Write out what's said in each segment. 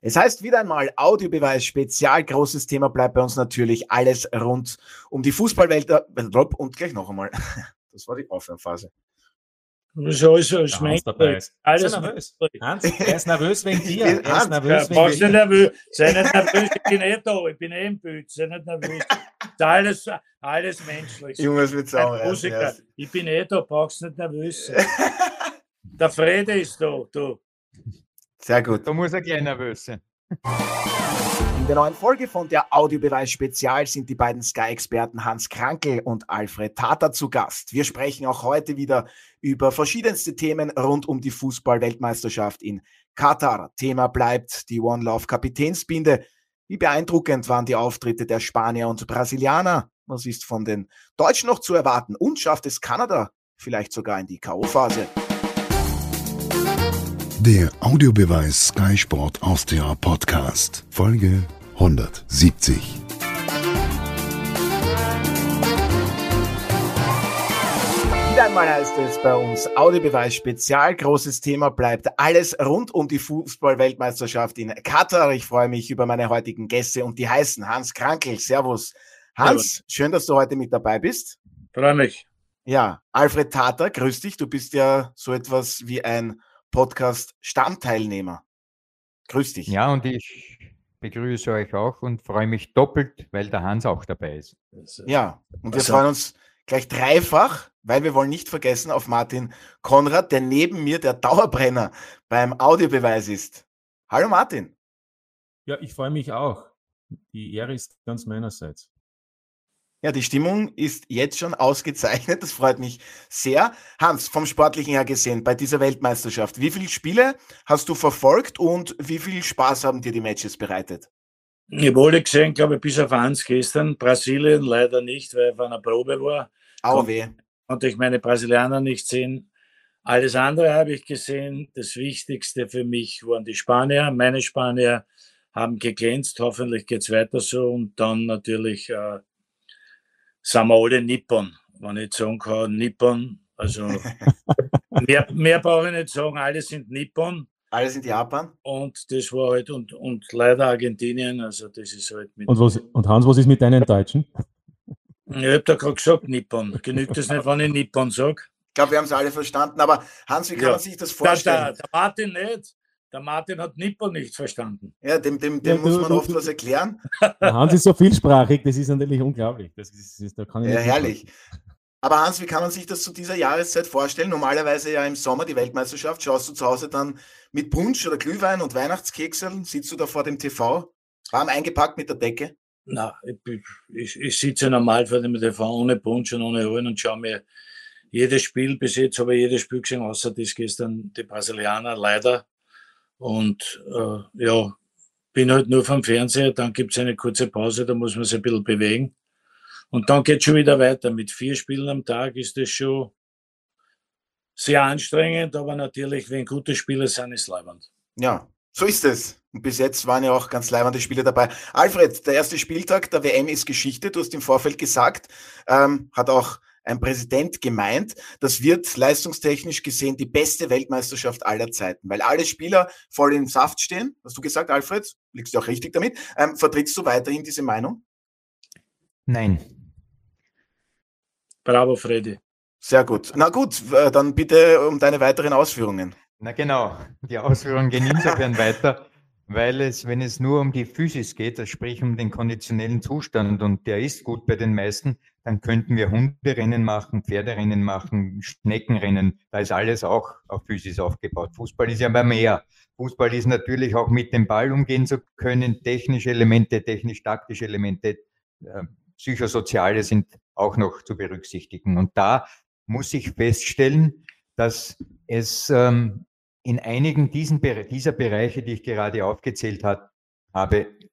Es heißt wieder einmal Audiobeweis Spezial. Großes Thema bleibt bei uns natürlich alles rund um die Fußballwelt. Und gleich noch einmal. Das war die Aufwärmphase. So ist es. Hans dabei ist. Alles nervös. Hans, er ist nervös wegen dir. Er ist nervös ja, wegen dir. nervös. Sei nicht nervös, ich bin eh da. Ich bin eh im Bild. Sei nicht nervös. alles, alles menschlich. Jungs mit Musiker. Ich bin eh da, brauchst nicht nervös sein. Der Frede ist da, du. Sehr gut. Da muss er gleich nervös sein. In der neuen Folge von der Audiobeweis Spezial sind die beiden Sky-Experten Hans Krankel und Alfred Tata zu Gast. Wir sprechen auch heute wieder über verschiedenste Themen rund um die Fußball-Weltmeisterschaft in Katar. Thema bleibt die One Love Kapitänsbinde. Wie beeindruckend waren die Auftritte der Spanier und Brasilianer? Was ist von den Deutschen noch zu erwarten? Und schafft es Kanada vielleicht sogar in die K.O.-Phase? Der Audiobeweis Sky Sport Austria Podcast, Folge 170. Wieder einmal heißt es bei uns Audiobeweis Spezial. Großes Thema bleibt alles rund um die Fußball-Weltmeisterschaft in Katar. Ich freue mich über meine heutigen Gäste und die heißen Hans Krankel. Servus. Hans, schön, dass du heute mit dabei bist. Freue mich. Ja, Alfred Tata, grüß dich. Du bist ja so etwas wie ein Podcast-Stammteilnehmer. Grüß dich. Ja, und ich begrüße euch auch und freue mich doppelt, weil der Hans auch dabei ist. Ja, und wir also, freuen uns gleich dreifach, weil wir wollen nicht vergessen auf Martin Konrad, der neben mir der Dauerbrenner beim Audiobeweis ist. Hallo Martin. Ja, ich freue mich auch. Die Ehre ist ganz meinerseits. Ja, die Stimmung ist jetzt schon ausgezeichnet. Das freut mich sehr. Hans, vom Sportlichen her gesehen, bei dieser Weltmeisterschaft, wie viele Spiele hast du verfolgt und wie viel Spaß haben dir die Matches bereitet? Ich habe alle gesehen, glaube ich, bis auf eins gestern. Brasilien leider nicht, weil ich auf einer Probe war. Au weh. Konnte ich meine Brasilianer nicht sehen. Alles andere habe ich gesehen. Das Wichtigste für mich waren die Spanier. Meine Spanier haben geglänzt. Hoffentlich geht es weiter so. Und dann natürlich äh, sind wir alle Nippon. Wenn ich sagen kann, Nippon, also mehr, mehr brauche ich nicht sagen, alle sind Nippon. Alle sind Japan. Und das war halt, und, und leider Argentinien, also das ist halt mit. Und, was, und Hans, was ist mit deinen Deutschen? Ich habe da gerade gesagt, Nippon. Genügt das nicht, wenn ich Nippon sage? Ich glaube, wir haben es alle verstanden. Aber Hans, wie kann ja. man sich das vorstellen? Der, der, der Martin nicht. Der Martin hat Nippon nicht verstanden. Ja, dem, dem, dem ja, muss man du, oft du, was erklären. Hans ist so vielsprachig, das ist natürlich unglaublich. Das ist, das, da kann ich ja, herrlich. Aber Hans, wie kann man sich das zu dieser Jahreszeit vorstellen? Normalerweise ja im Sommer die Weltmeisterschaft. Schaust du zu Hause dann mit Punsch oder Glühwein und Weihnachtskekseln? Sitzt du da vor dem TV? Warm eingepackt mit der Decke? Na, ich, ich, ich sitze normal vor dem TV ohne Punsch und ohne Holen und schaue mir jedes Spiel, bis jetzt habe ich jedes Spiel gesehen, außer das gestern die Brasilianer, leider. Und äh, ja, bin halt nur vom Fernseher, dann gibt es eine kurze Pause, da muss man sich ein bisschen bewegen. Und dann geht schon wieder weiter. Mit vier Spielen am Tag ist das schon sehr anstrengend, aber natürlich, wenn gute Spiele sind, ist leibend. Ja, so ist es. Und bis jetzt waren ja auch ganz leibende Spiele dabei. Alfred, der erste Spieltag der WM ist Geschichte. Du hast im Vorfeld gesagt, ähm, hat auch ein Präsident gemeint, das wird leistungstechnisch gesehen die beste Weltmeisterschaft aller Zeiten, weil alle Spieler voll im Saft stehen. Hast du gesagt, Alfred? Liegst du auch richtig damit? Ähm, vertrittst du weiterhin diese Meinung? Nein. Bravo, Freddy. Sehr gut. Na gut, dann bitte um deine weiteren Ausführungen. Na genau, die Ausführungen gehen insofern weiter, weil es, wenn es nur um die Physis geht, also sprich um den konditionellen Zustand und der ist gut bei den meisten, dann könnten wir Hunderennen machen, Pferderennen machen, Schneckenrennen. Da ist alles auch auf Physis aufgebaut. Fußball ist ja mal mehr. Fußball ist natürlich auch mit dem Ball umgehen zu können, technische Elemente, technisch-taktische Elemente, äh, psychosoziale sind auch noch zu berücksichtigen. Und da muss ich feststellen, dass es ähm, in einigen dieser Bereiche, die ich gerade aufgezählt habe,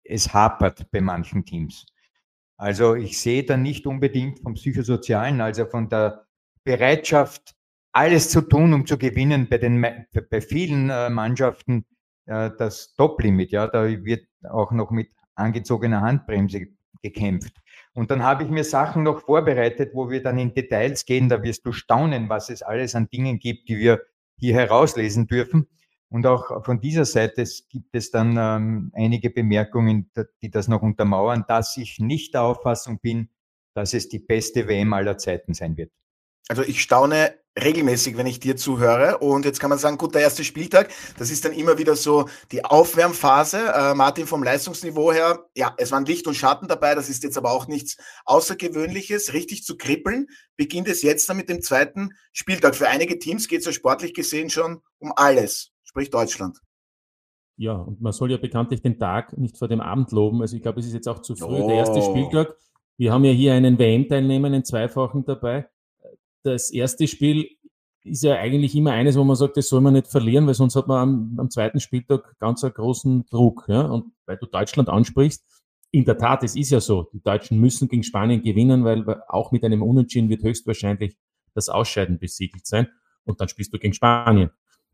es hapert bei manchen Teams. Also ich sehe da nicht unbedingt vom Psychosozialen, also von der Bereitschaft, alles zu tun, um zu gewinnen, bei, den, bei vielen äh, Mannschaften äh, das Top-Limit. Ja, da wird auch noch mit angezogener Handbremse gekämpft. Und dann habe ich mir Sachen noch vorbereitet, wo wir dann in Details gehen. Da wirst du staunen, was es alles an Dingen gibt, die wir hier herauslesen dürfen. Und auch von dieser Seite gibt es dann ähm, einige Bemerkungen, die das noch untermauern, dass ich nicht der Auffassung bin, dass es die beste WM aller Zeiten sein wird. Also ich staune regelmäßig, wenn ich dir zuhöre. Und jetzt kann man sagen, gut, der erste Spieltag, das ist dann immer wieder so die Aufwärmphase. Äh, Martin, vom Leistungsniveau her, ja, es waren Licht und Schatten dabei, das ist jetzt aber auch nichts Außergewöhnliches. Richtig zu kribbeln beginnt es jetzt dann mit dem zweiten Spieltag. Für einige Teams geht es ja sportlich gesehen schon um alles, sprich Deutschland. Ja, und man soll ja bekanntlich den Tag nicht vor dem Abend loben. Also ich glaube, es ist jetzt auch zu früh. Oh. Der erste. Spieltag, wir haben ja hier einen WM-Teilnehmer, einen Zweifachen dabei das erste Spiel ist ja eigentlich immer eines, wo man sagt, das soll man nicht verlieren, weil sonst hat man am, am zweiten Spieltag ganz einen großen Druck. Ja? Und weil du Deutschland ansprichst, in der Tat, es ist ja so, die Deutschen müssen gegen Spanien gewinnen, weil auch mit einem Unentschieden wird höchstwahrscheinlich das Ausscheiden besiegelt sein und dann spielst du gegen Spanien.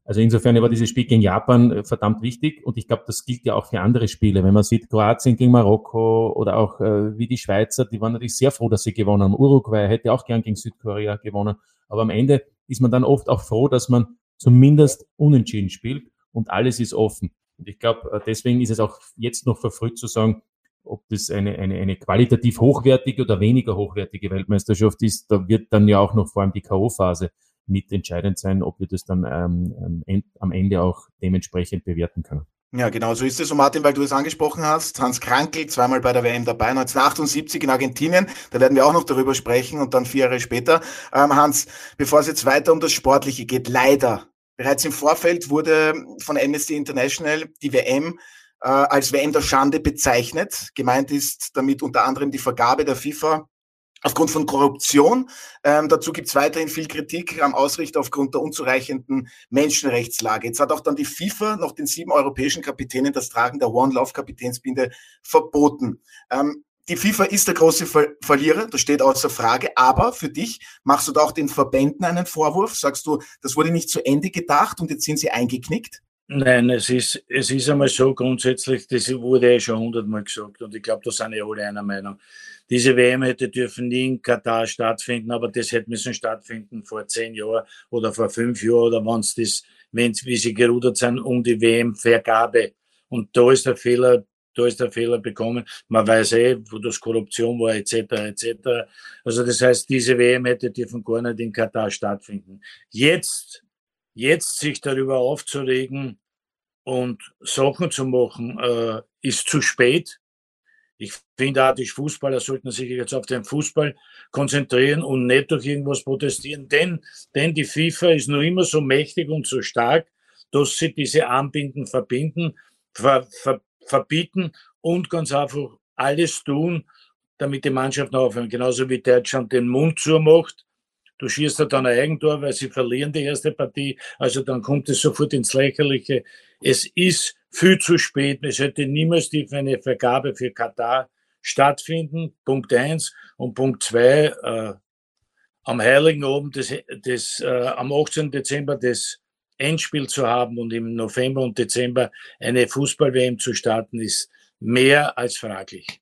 Also insofern war dieses Spiel gegen Japan äh, verdammt wichtig und ich glaube, das gilt ja auch für andere Spiele. Wenn man sieht, Kroatien gegen Marokko oder auch äh, wie die Schweizer, die waren natürlich sehr froh, dass sie gewonnen haben. Uruguay hätte auch gern gegen Südkorea gewonnen. Aber am Ende ist man dann oft auch froh, dass man zumindest unentschieden spielt und alles ist offen. Und ich glaube, äh, deswegen ist es auch jetzt noch verfrüht zu sagen, ob das eine, eine, eine qualitativ hochwertige oder weniger hochwertige Weltmeisterschaft ist. Da wird dann ja auch noch vor allem die K.O.-Phase mitentscheidend sein, ob wir das dann ähm, ähm am Ende auch dementsprechend bewerten können. Ja, genau, so ist es. Und Martin, weil du es angesprochen hast, Hans Krankel, zweimal bei der WM dabei, 1978 in Argentinien, da werden wir auch noch darüber sprechen und dann vier Jahre später. Ähm, Hans, bevor es jetzt weiter um das Sportliche geht, leider, bereits im Vorfeld wurde von Amnesty International die WM äh, als WM der Schande bezeichnet. Gemeint ist damit unter anderem die Vergabe der FIFA aufgrund von Korruption. Ähm, dazu gibt es weiterhin viel Kritik am Ausrichter aufgrund der unzureichenden Menschenrechtslage. Jetzt hat auch dann die FIFA noch den sieben europäischen Kapitänen das Tragen der One Love Kapitänsbinde verboten. Ähm, die FIFA ist der große Ver Verlierer, das steht außer Frage. Aber für dich machst du da auch den Verbänden einen Vorwurf? Sagst du, das wurde nicht zu Ende gedacht und jetzt sind sie eingeknickt? Nein, es ist, es ist einmal so grundsätzlich, das wurde ja schon hundertmal gesagt und ich glaube, da sind ja alle einer Meinung. Diese WM hätte dürfen nie in Katar stattfinden, aber das hätte müssen stattfinden vor zehn Jahren oder vor fünf Jahren oder wenn es das, wenn wie sie gerudert sind, um die WM-Vergabe. Und da ist der Fehler, da ist der Fehler bekommen. Man weiß eh, wo das Korruption war, etc., etc. Also das heißt, diese WM hätte dürfen gar nicht in Katar stattfinden. Jetzt, jetzt sich darüber aufzuregen und Sachen zu machen, äh, ist zu spät. Ich finde die Fußballer sollten sich jetzt auf den Fußball konzentrieren und nicht durch irgendwas protestieren, denn, denn die FIFA ist noch immer so mächtig und so stark, dass sie diese Anbinden verbinden, ver, ver, verbieten und ganz einfach alles tun, damit die Mannschaft noch aufhören. Genauso wie Deutschland den Mund zumacht. Du schießt da dann ein Eigentor, weil sie verlieren die erste Partie. Also dann kommt es sofort ins Lächerliche. Es ist viel zu spät. Es hätte niemals die, eine Vergabe für Katar stattfinden. Punkt eins. Und Punkt zwei, äh, am Heiligen Abend, des, des, äh, am 18. Dezember das Endspiel zu haben und im November und Dezember eine Fußball-WM zu starten, ist mehr als fraglich.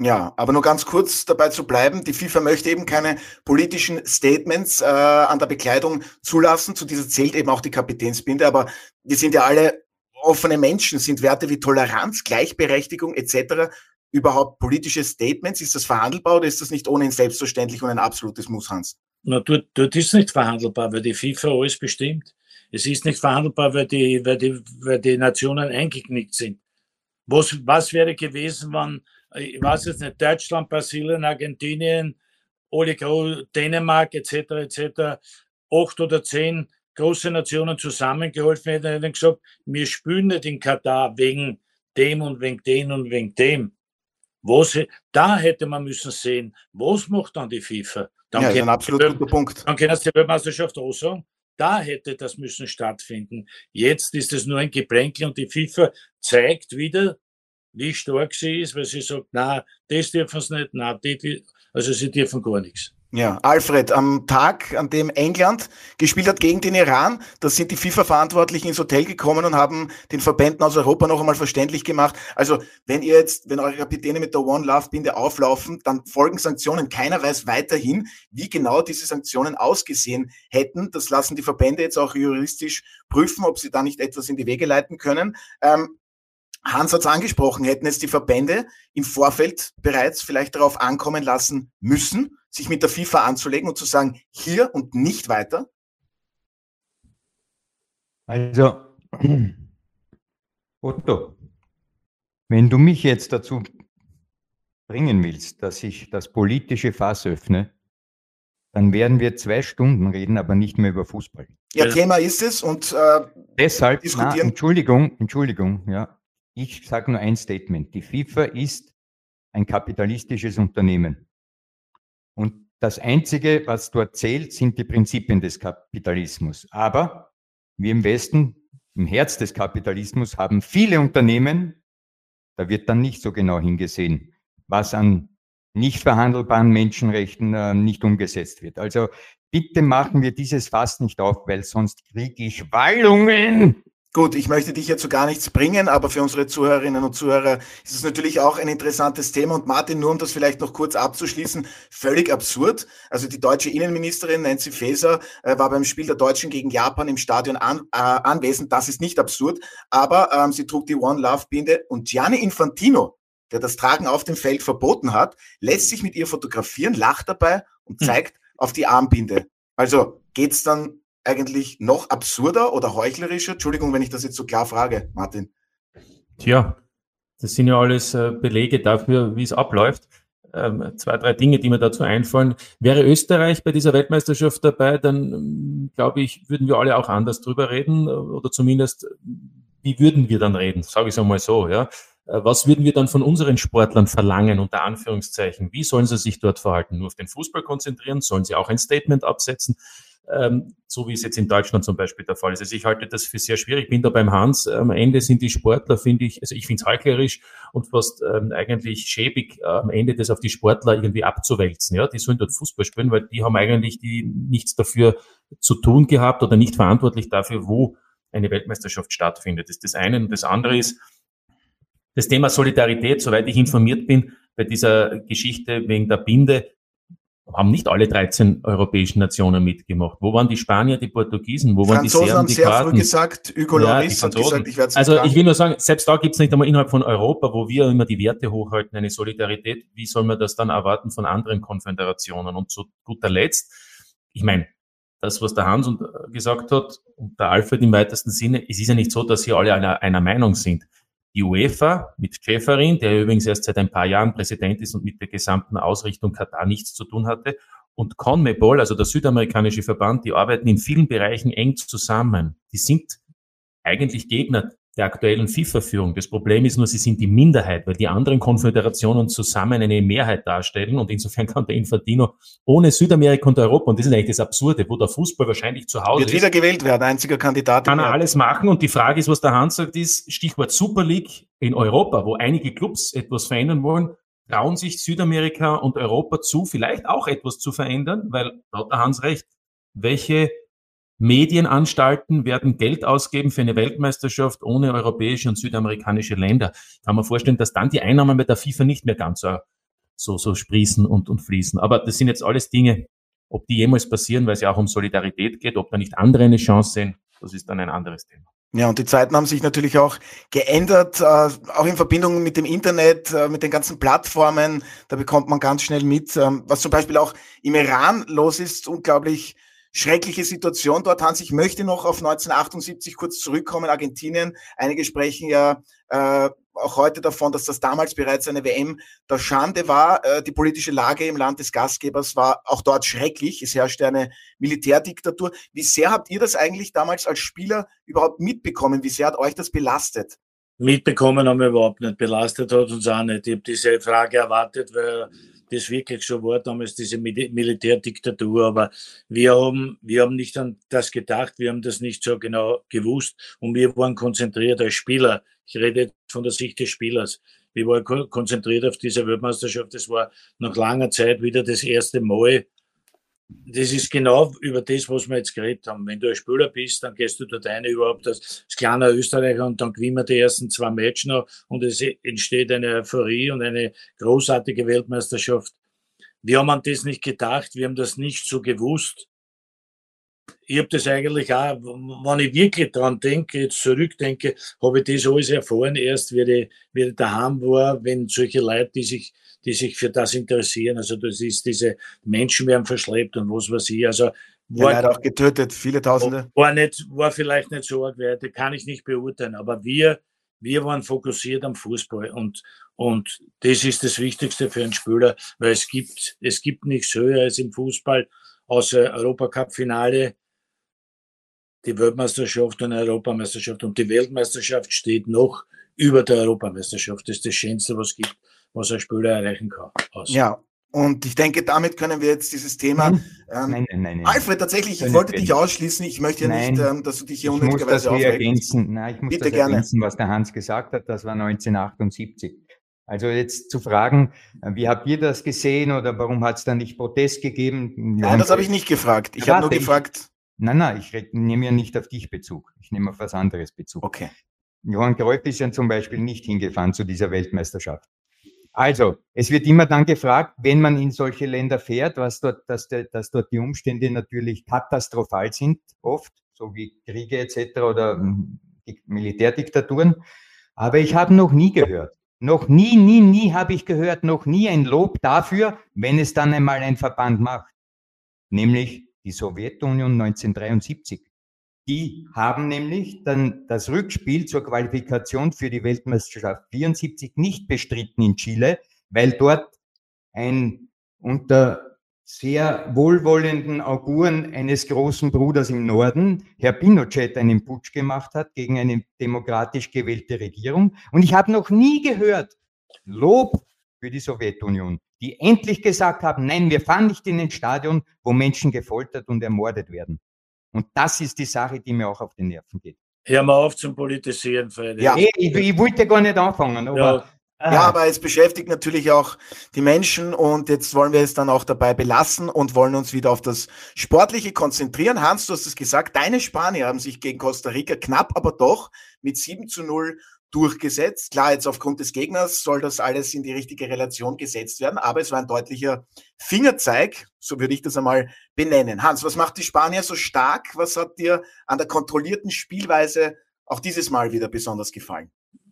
Ja, aber nur ganz kurz dabei zu bleiben. Die FIFA möchte eben keine politischen Statements äh, an der Bekleidung zulassen. Zu dieser zählt eben auch die Kapitänsbinde. Aber wir sind ja alle offene Menschen? Sind Werte wie Toleranz, Gleichberechtigung etc. überhaupt politische Statements? Ist das verhandelbar oder ist das nicht ohnehin selbstverständlich und ein absolutes Muss, Hans? Na, dort, dort ist nicht verhandelbar, weil die FIFA alles bestimmt. Es ist nicht verhandelbar, weil die, weil die, weil die Nationen eingeknickt sind. Was, was wäre gewesen, wenn, ich weiß jetzt nicht, Deutschland, Brasilien, Argentinien, alle Dänemark etc. etc. acht oder zehn große Nationen zusammengeholfen hätten, hätten gesagt, wir spielen nicht in Katar wegen dem und wegen dem und wegen dem. Was, da hätte man müssen sehen, was macht dann die FIFA? Dann ja, ein absolut guter Punkt. Dann können sie die Weltmeisterschaft auch sagen. Da hätte das müssen stattfinden. Jetzt ist es nur ein Geplänkel und die FIFA zeigt wieder, wie stark sie ist, weil sie sagt, na, das dürfen sie nicht, na, die, also sie dürfen gar nichts. Ja, Alfred, am Tag, an dem England gespielt hat gegen den Iran, da sind die FIFA-Verantwortlichen ins Hotel gekommen und haben den Verbänden aus Europa noch einmal verständlich gemacht. Also, wenn ihr jetzt, wenn eure Kapitäne mit der One Love Binde auflaufen, dann folgen Sanktionen. Keiner weiß weiterhin, wie genau diese Sanktionen ausgesehen hätten. Das lassen die Verbände jetzt auch juristisch prüfen, ob sie da nicht etwas in die Wege leiten können. Ähm, Hans hat es angesprochen, hätten es die Verbände im Vorfeld bereits vielleicht darauf ankommen lassen müssen, sich mit der FIFA anzulegen und zu sagen, hier und nicht weiter? Also, Otto, wenn du mich jetzt dazu bringen willst, dass ich das politische Fass öffne, dann werden wir zwei Stunden reden, aber nicht mehr über Fußball. Ja, Thema ist es und äh, deshalb, diskutieren. Na, Entschuldigung, Entschuldigung, ja. Ich sage nur ein Statement. Die FIFA ist ein kapitalistisches Unternehmen. Und das Einzige, was dort zählt, sind die Prinzipien des Kapitalismus. Aber wir im Westen, im Herz des Kapitalismus, haben viele Unternehmen, da wird dann nicht so genau hingesehen, was an nicht verhandelbaren Menschenrechten äh, nicht umgesetzt wird. Also bitte machen wir dieses Fass nicht auf, weil sonst kriege ich Wallungen. Gut, ich möchte dich jetzt zu gar nichts bringen, aber für unsere Zuhörerinnen und Zuhörer ist es natürlich auch ein interessantes Thema. Und Martin, nur um das vielleicht noch kurz abzuschließen, völlig absurd. Also die deutsche Innenministerin Nancy Faeser äh, war beim Spiel der Deutschen gegen Japan im Stadion an, äh, anwesend. Das ist nicht absurd, aber ähm, sie trug die One Love Binde und Gianni Infantino, der das Tragen auf dem Feld verboten hat, lässt sich mit ihr fotografieren, lacht dabei und hm. zeigt auf die Armbinde. Also geht's dann eigentlich noch absurder oder heuchlerischer? Entschuldigung, wenn ich das jetzt so klar frage, Martin. Tja, das sind ja alles äh, Belege dafür, wie es abläuft. Ähm, zwei, drei Dinge, die mir dazu einfallen. Wäre Österreich bei dieser Weltmeisterschaft dabei, dann ähm, glaube ich, würden wir alle auch anders drüber reden oder zumindest, wie würden wir dann reden? Sage ich es einmal so, ja. Äh, was würden wir dann von unseren Sportlern verlangen, unter Anführungszeichen? Wie sollen sie sich dort verhalten? Nur auf den Fußball konzentrieren? Sollen sie auch ein Statement absetzen? Ähm, so wie es jetzt in Deutschland zum Beispiel der Fall ist. Also ich halte das für sehr schwierig. Ich bin da beim Hans. Am Ende sind die Sportler, finde ich, also ich finde es heuchlerisch und fast ähm, eigentlich schäbig, äh, am Ende das auf die Sportler irgendwie abzuwälzen. Ja, die sollen dort Fußball spielen, weil die haben eigentlich die nichts dafür zu tun gehabt oder nicht verantwortlich dafür, wo eine Weltmeisterschaft stattfindet. Das ist das eine. Und das andere ist, das Thema Solidarität, soweit ich informiert bin, bei dieser Geschichte wegen der Binde, haben nicht alle 13 europäischen Nationen mitgemacht. Wo waren die Spanier, die Portugiesen, wo waren die Serben, die sehr Kroaten? früh gesagt, Hugo ja, Loris hat gesagt, ich werde Also ich will nur sagen, selbst da gibt es nicht einmal innerhalb von Europa, wo wir immer die Werte hochhalten, eine Solidarität. Wie soll man das dann erwarten von anderen Konföderationen? Und zu guter Letzt, ich meine, das, was der Hans gesagt hat und der Alfred im weitesten Sinne, es ist ja nicht so, dass hier alle einer, einer Meinung sind. Die UEFA mit Schäferin, der übrigens erst seit ein paar Jahren Präsident ist und mit der gesamten Ausrichtung Katar nichts zu tun hatte, und CONMEBOL, also der südamerikanische Verband, die arbeiten in vielen Bereichen eng zusammen. Die sind eigentlich Gegner der aktuellen FIFA-Führung. Das Problem ist nur, sie sind die Minderheit, weil die anderen Konföderationen zusammen eine Mehrheit darstellen und insofern kann der Infantino ohne Südamerika und Europa, und das ist eigentlich das Absurde, wo der Fußball wahrscheinlich zu Hause Wird ist, wieder gewählt werden, einziger Kandidat. Kann er alles machen und die Frage ist, was der Hans sagt, ist Stichwort Super League in Europa, wo einige Clubs etwas verändern wollen, trauen sich Südamerika und Europa zu, vielleicht auch etwas zu verändern, weil, laut der Hans recht, welche Medienanstalten werden Geld ausgeben für eine Weltmeisterschaft ohne europäische und südamerikanische Länder. Kann mir vorstellen, dass dann die Einnahmen bei der FIFA nicht mehr ganz so, so, so sprießen und, und fließen. Aber das sind jetzt alles Dinge, ob die jemals passieren, weil es ja auch um Solidarität geht, ob da nicht andere eine Chance sehen, das ist dann ein anderes Thema. Ja, und die Zeiten haben sich natürlich auch geändert, äh, auch in Verbindung mit dem Internet, äh, mit den ganzen Plattformen. Da bekommt man ganz schnell mit, ähm, was zum Beispiel auch im Iran los ist, unglaublich schreckliche Situation dort. Hans, ich möchte noch auf 1978 kurz zurückkommen, Argentinien. Einige sprechen ja äh, auch heute davon, dass das damals bereits eine WM der Schande war. Äh, die politische Lage im Land des Gastgebers war auch dort schrecklich. Es herrschte eine Militärdiktatur. Wie sehr habt ihr das eigentlich damals als Spieler überhaupt mitbekommen? Wie sehr hat euch das belastet? Mitbekommen haben wir überhaupt nicht. Belastet hat uns auch nicht. Ich habe diese Frage erwartet, weil das wirklich so war, damals diese Militärdiktatur. Aber wir haben, wir haben nicht an das gedacht, wir haben das nicht so genau gewusst und wir waren konzentriert als Spieler. Ich rede von der Sicht des Spielers. Wir waren konzentriert auf diese Weltmeisterschaft. Das war nach langer Zeit wieder das erste Mal, das ist genau über das, was wir jetzt geredet haben. Wenn du ein Spieler bist, dann gehst du dort rein überhaupt als, kleiner Österreicher und dann gewinnen wir die ersten zwei Matches noch und es entsteht eine Euphorie und eine großartige Weltmeisterschaft. Wir haben an das nicht gedacht, wir haben das nicht so gewusst. Ich habe das eigentlich auch, wenn ich wirklich dran denke, jetzt zurückdenke, habe ich das alles erfahren, erst wie ich, wie ich daheim war, wenn solche Leute, die sich die sich für das interessieren. Also das ist diese Menschen werden verschleppt und was weiß ich. Also war, ja, auch getötet, viele Tausende. War, nicht, war vielleicht nicht so arg weit, kann ich nicht beurteilen. Aber wir, wir waren fokussiert am Fußball und, und das ist das Wichtigste für einen Spieler, weil es gibt, es gibt nichts höher als im Fußball, außer Europacup-Finale, die Weltmeisterschaft und Europameisterschaft. Und die Weltmeisterschaft steht noch über der Europameisterschaft. Das ist das Schönste, was es gibt was ein Spieler erreichen kann. Aus. Ja, und ich denke, damit können wir jetzt dieses Thema. Nein, ähm, nein, nein, nein, Alfred, tatsächlich, ich wollte dich ausschließen. Ich möchte ja nicht, ähm, dass du dich hier unnötigerweise aufregst. Nein, ich muss Bitte das gerne. ergänzen, was der Hans gesagt hat. Das war 1978. Also jetzt zu fragen, äh, wie habt ihr das gesehen oder warum hat es da nicht Protest gegeben? Nein, das habe ich nicht gefragt. Ich habe nur gefragt. Ich, nein, nein, ich nehme ja nicht auf dich Bezug. Ich nehme auf was anderes Bezug. Okay. Johann Cruyff ist ja zum Beispiel nicht hingefahren zu dieser Weltmeisterschaft. Also, es wird immer dann gefragt, wenn man in solche Länder fährt, was dort, dass, dass dort die Umstände natürlich katastrophal sind, oft, so wie Kriege etc. oder hm, Militärdiktaturen. Aber ich habe noch nie gehört, noch nie, nie, nie habe ich gehört, noch nie ein Lob dafür, wenn es dann einmal ein Verband macht, nämlich die Sowjetunion 1973. Die haben nämlich dann das Rückspiel zur Qualifikation für die Weltmeisterschaft 74 nicht bestritten in Chile, weil dort ein unter sehr wohlwollenden Auguren eines großen Bruders im Norden, Herr Pinochet, einen Putsch gemacht hat gegen eine demokratisch gewählte Regierung. Und ich habe noch nie gehört, Lob für die Sowjetunion, die endlich gesagt haben, nein, wir fahren nicht in ein Stadion, wo Menschen gefoltert und ermordet werden. Und das ist die Sache, die mir auch auf die Nerven geht. Hör mal auf zum Politisieren, Freddy. Ja, ich, ich, wollte gar nicht anfangen, aber. Ja. Ja, aber es beschäftigt natürlich auch die Menschen und jetzt wollen wir es dann auch dabei belassen und wollen uns wieder auf das Sportliche konzentrieren. Hans, du hast es gesagt, deine Spanier haben sich gegen Costa Rica knapp, aber doch mit 7 zu 0 durchgesetzt. Klar, jetzt aufgrund des Gegners soll das alles in die richtige Relation gesetzt werden, aber es war ein deutlicher Fingerzeig, so würde ich das einmal benennen. Hans, was macht die Spanier so stark? Was hat dir an der kontrollierten Spielweise auch dieses Mal wieder besonders gefallen?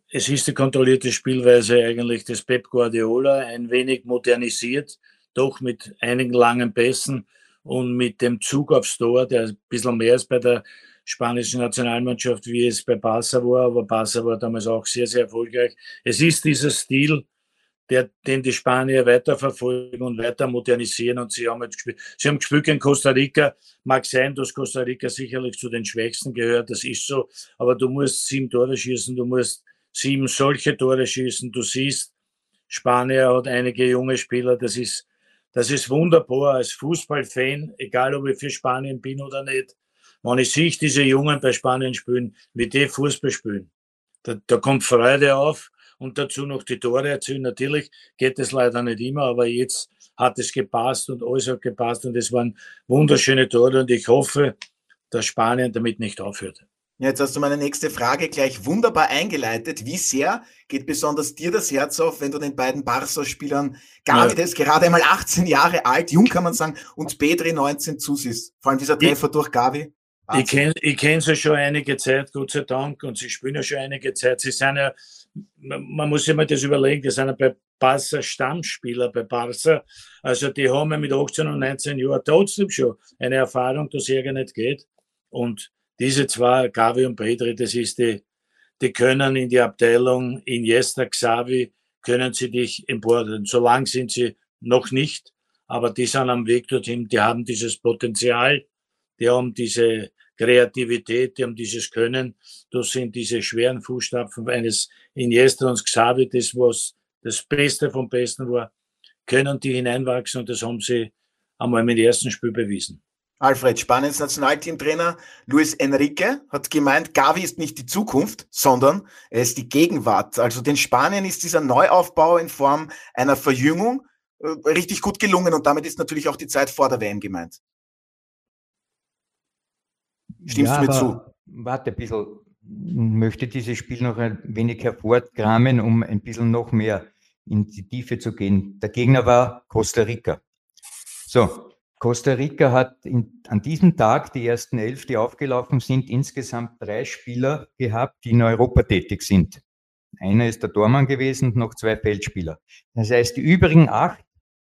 Es ist die kontrollierte Spielweise eigentlich des Pep Guardiola, ein wenig modernisiert, doch mit einigen langen Pässen und mit dem Zug aufs Tor, der ein bisschen mehr ist bei der spanischen Nationalmannschaft, wie es bei Barca war, aber Barca war damals auch sehr, sehr erfolgreich. Es ist dieser Stil, der, den die Spanier weiterverfolgen und weiter modernisieren. Und sie haben jetzt gespielt. Sie haben gespielt in Costa Rica. Mag sein, dass Costa Rica sicherlich zu den Schwächsten gehört. Das ist so. Aber du musst sieben Tore schießen. Du musst sieben solche Tore schießen. Du siehst, Spanier hat einige junge Spieler. Das ist, das ist wunderbar als Fußballfan, egal ob ich für Spanien bin oder nicht wenn ich sehe, diese Jungen bei Spanien spielen, wie die Fußball spielen, da, da kommt Freude auf und dazu noch die Tore erzielen. Natürlich geht es leider nicht immer, aber jetzt hat es gepasst und alles hat gepasst und es waren wunderschöne Tore und ich hoffe, dass Spanien damit nicht aufhört. Jetzt hast du meine nächste Frage gleich wunderbar eingeleitet. Wie sehr geht besonders dir das Herz auf, wenn du den beiden Barca-Spielern Gavi, ja. gerade einmal 18 Jahre alt, jung kann man sagen, und Pedri 19 zusiehst? Vor allem dieser Treffer durch Gavi. Wahnsinn. Ich kenne ich kenn sie schon einige Zeit, Gott sei Dank, und sie spielen ja schon einige Zeit. Sie sind ja, man muss sich mal das überlegen, die sind ja bei Barca Stammspieler bei Barca. Also die haben ja mit 18 und 19 Jahren trotzdem schon eine Erfahrung, dass es nicht geht. Und diese zwei, Gavi und Pedri, das ist die, die können in die Abteilung Iniesta, Xavi, können sie dich empordern. So lang sind sie noch nicht, aber die sind am Weg dorthin, die haben dieses Potenzial, die haben diese Kreativität, die haben dieses Können. Das sind diese schweren Fußstapfen eines Iniesta und Xavi, das was das Beste vom Besten war, können die hineinwachsen und das haben sie einmal im ersten Spiel bewiesen. Alfred, Spaniens Nationalteamtrainer Luis Enrique hat gemeint, Gavi ist nicht die Zukunft, sondern er ist die Gegenwart. Also den Spanien ist dieser Neuaufbau in Form einer Verjüngung äh, richtig gut gelungen und damit ist natürlich auch die Zeit vor der WM gemeint. Stimmst ja, du mir zu? Warte ein bisschen, möchte dieses Spiel noch ein wenig hervorkramen, um ein bisschen noch mehr in die Tiefe zu gehen. Der Gegner war Costa Rica. So, Costa Rica hat in, an diesem Tag die ersten elf, die aufgelaufen sind, insgesamt drei Spieler gehabt, die in Europa tätig sind. Einer ist der Tormann gewesen und noch zwei Feldspieler. Das heißt, die übrigen acht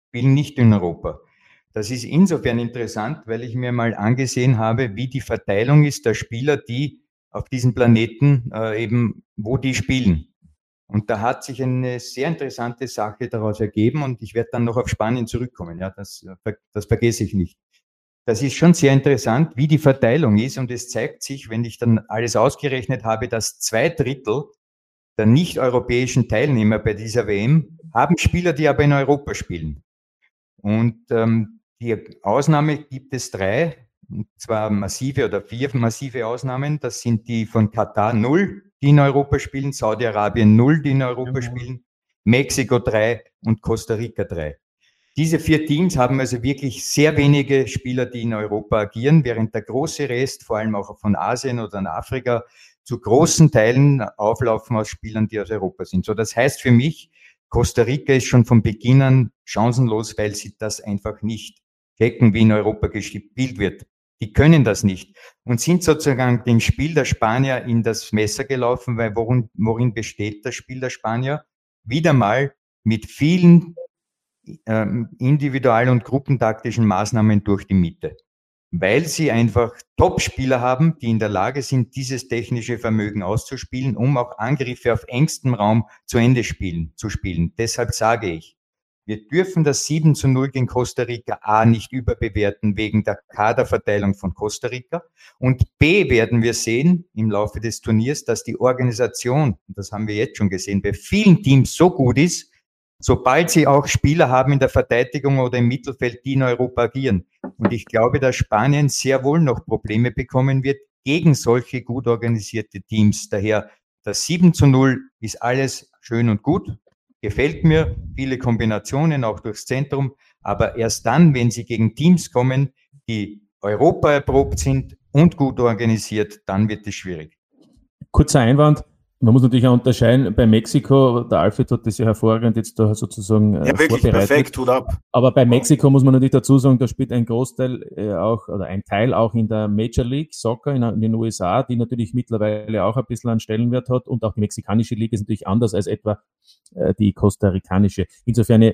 spielen nicht in Europa. Das ist insofern interessant, weil ich mir mal angesehen habe, wie die Verteilung ist der Spieler, die auf diesem Planeten äh, eben, wo die spielen. Und da hat sich eine sehr interessante Sache daraus ergeben und ich werde dann noch auf Spanien zurückkommen. Ja, das, das vergesse ich nicht. Das ist schon sehr interessant, wie die Verteilung ist und es zeigt sich, wenn ich dann alles ausgerechnet habe, dass zwei Drittel der nicht-europäischen Teilnehmer bei dieser WM haben Spieler, die aber in Europa spielen. Und ähm, die Ausnahme gibt es drei, und zwar massive oder vier massive Ausnahmen. Das sind die von Katar null, die in Europa spielen, Saudi-Arabien null, die in Europa mhm. spielen, Mexiko drei und Costa Rica drei. Diese vier Teams haben also wirklich sehr wenige Spieler, die in Europa agieren, während der große Rest, vor allem auch von Asien oder in Afrika, zu großen Teilen auflaufen aus Spielern, die aus Europa sind. So, das heißt für mich, Costa Rica ist schon von Beginn an chancenlos, weil sie das einfach nicht decken, wie in Europa gespielt wird. Die können das nicht und sind sozusagen dem Spiel der Spanier in das Messer gelaufen, weil worin, worin besteht das Spiel der Spanier? Wieder mal mit vielen ähm, individual- und gruppentaktischen Maßnahmen durch die Mitte, weil sie einfach Top-Spieler haben, die in der Lage sind, dieses technische Vermögen auszuspielen, um auch Angriffe auf engstem Raum zu Ende spielen, zu spielen. Deshalb sage ich, wir dürfen das 7 zu 0 gegen Costa Rica A nicht überbewerten wegen der Kaderverteilung von Costa Rica. Und B werden wir sehen im Laufe des Turniers, dass die Organisation, das haben wir jetzt schon gesehen, bei vielen Teams so gut ist, sobald sie auch Spieler haben in der Verteidigung oder im Mittelfeld, die in Europa agieren. Und ich glaube, dass Spanien sehr wohl noch Probleme bekommen wird gegen solche gut organisierte Teams. Daher das 7 zu 0 ist alles schön und gut, Gefällt mir, viele Kombinationen auch durchs Zentrum, aber erst dann, wenn sie gegen Teams kommen, die Europa erprobt sind und gut organisiert, dann wird es schwierig. Kurzer Einwand, man muss natürlich auch unterscheiden, bei Mexiko, der Alfred hat das ja hervorragend jetzt da sozusagen äh, ja, wirklich perfekt, tut ab. Aber bei Mexiko muss man natürlich dazu sagen, da spielt ein Großteil äh, auch, oder ein Teil auch in der Major League Soccer in, in, den USA, die natürlich mittlerweile auch ein bisschen einen Stellenwert hat und auch die mexikanische Liga ist natürlich anders als etwa äh, die kostarikanische. Insofern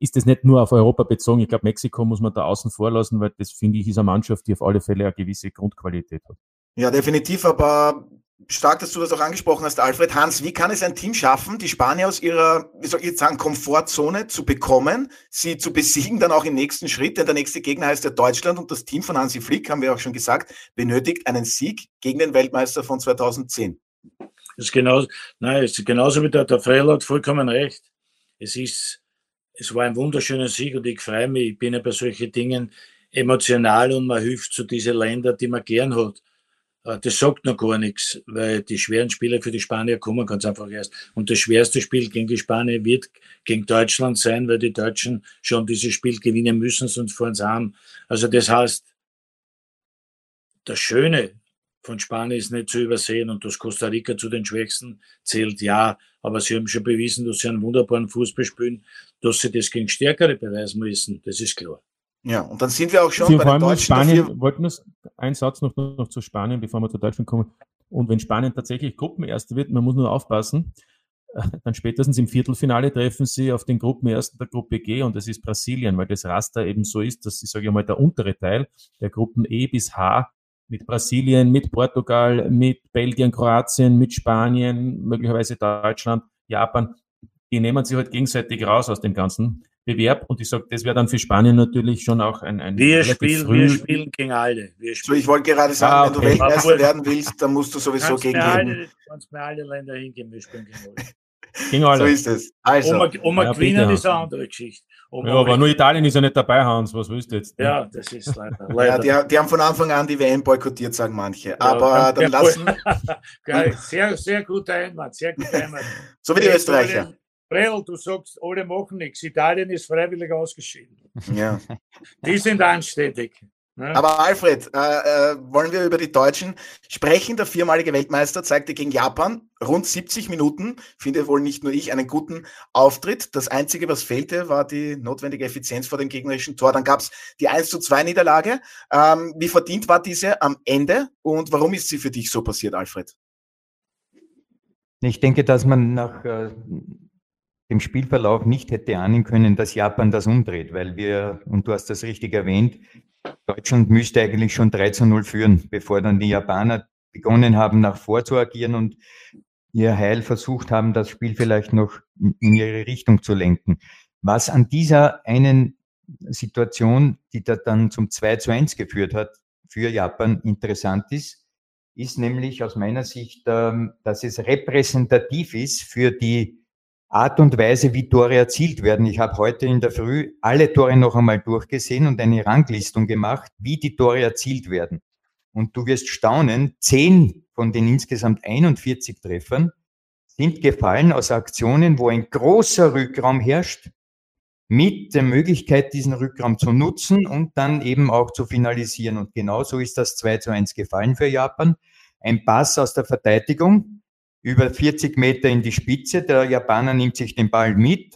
ist das nicht nur auf Europa bezogen. Ich glaube, Mexiko muss man da außen vor lassen, weil das, finde ich, ist eine Mannschaft, die auf alle Fälle eine gewisse Grundqualität hat. Ja, definitiv, aber stark, dass du das auch angesprochen hast, Alfred. Hans, wie kann es ein Team schaffen, die Spanier aus ihrer, wie soll ich jetzt sagen, Komfortzone zu bekommen, sie zu besiegen, dann auch im nächsten Schritt, denn der nächste Gegner heißt ja Deutschland und das Team von Hansi Flick, haben wir auch schon gesagt, benötigt einen Sieg gegen den Weltmeister von 2010. Das ist genau, nein, ist genauso wie der, der Frell hat vollkommen recht. Es ist, es war ein wunderschöner Sieg und ich freue mich, ich bin ja bei solchen Dingen emotional und man hilft zu diesen Ländern, die man gern hat. Äh, das sagt noch gar nichts, weil die schweren Spiele für die Spanier kommen ganz einfach erst. Und das schwerste Spiel gegen die Spanier wird gegen Deutschland sein, weil die Deutschen schon dieses Spiel gewinnen müssen, sonst fahren sie haben. Also das heißt, das Schöne von Spanien ist nicht zu übersehen und dass Costa Rica zu den Schwächsten zählt, ja. Aber sie haben schon bewiesen, dass sie einen wunderbaren Fußball spielen, dass sie das gegen Stärkere beweisen müssen. Das ist klar. Ja, und dann sind wir auch schon Sie, bei den Deutschen. Spanien, wollten wir einen Satz noch, noch zu Spanien, bevor wir zu Deutschland kommen. Und wenn Spanien tatsächlich Gruppenerster wird, man muss nur aufpassen, dann spätestens im Viertelfinale treffen sie auf den Gruppenersten der Gruppe G und das ist Brasilien, weil das Raster eben so ist, dass ich sage mal der untere Teil der Gruppen E bis H mit Brasilien, mit Portugal, mit Belgien, Kroatien, mit Spanien, möglicherweise Deutschland, Japan, die nehmen sich halt gegenseitig raus aus dem Ganzen. Bewerb. Und ich sage, das wäre dann für Spanien natürlich schon auch ein. ein wir, spielen, früh... wir spielen gegen alle. so, ich wollte gerade sagen, ah, okay. wenn du Weltmeister werden willst, dann musst du sowieso kannst gegen alle, kannst mir alle Länder hingehen, wir spielen gegen alle. Gegen alle. So ist es. Also. Um, um ja, gewinnen ist eine andere Geschichte. Um ja, aber nur Italien ist ja nicht dabei, Hans. Was willst du jetzt? Ja, das ist leider. leider. Ja, die, die, haben von Anfang an die WM boykottiert, sagen manche. Aber ja, dann lassen. Geil. Sehr, sehr guter Einwand. Sehr guter Einwand. so wie die Österreicher. Brell, du sagst, alle machen nichts. Italien ist freiwillig ausgeschieden. Ja. Die sind anständig. Ne? Aber Alfred, äh, äh, wollen wir über die Deutschen sprechen? Der viermalige Weltmeister zeigte gegen Japan rund 70 Minuten, finde wohl nicht nur ich, einen guten Auftritt. Das Einzige, was fehlte, war die notwendige Effizienz vor dem gegnerischen Tor. Dann gab es die 1 zu 2 Niederlage. Ähm, wie verdient war diese am Ende und warum ist sie für dich so passiert, Alfred? Ich denke, dass man nach äh, dem Spielverlauf nicht hätte ahnen können, dass Japan das umdreht, weil wir, und du hast das richtig erwähnt, Deutschland müsste eigentlich schon 3 zu 0 führen, bevor dann die Japaner begonnen haben, nach vor zu agieren und ihr Heil versucht haben, das Spiel vielleicht noch in ihre Richtung zu lenken. Was an dieser einen Situation, die da dann zum 2 zu 1 geführt hat, für Japan interessant ist, ist nämlich aus meiner Sicht, ähm, dass es repräsentativ ist für die Art und Weise, wie Tore erzielt werden. Ich habe heute in der Früh alle Tore noch einmal durchgesehen und eine Ranglistung gemacht, wie die Tore erzielt werden. Und du wirst staunen, zehn von den insgesamt 41 Treffern sind gefallen aus Aktionen, wo ein großer Rückraum herrscht, mit der Möglichkeit, diesen Rückraum zu nutzen und dann eben auch zu finalisieren. Und genauso ist das 2 zu 1 gefallen für Japan. Ein Pass aus der Verteidigung, über 40 Meter in die Spitze. Der Japaner nimmt sich den Ball mit.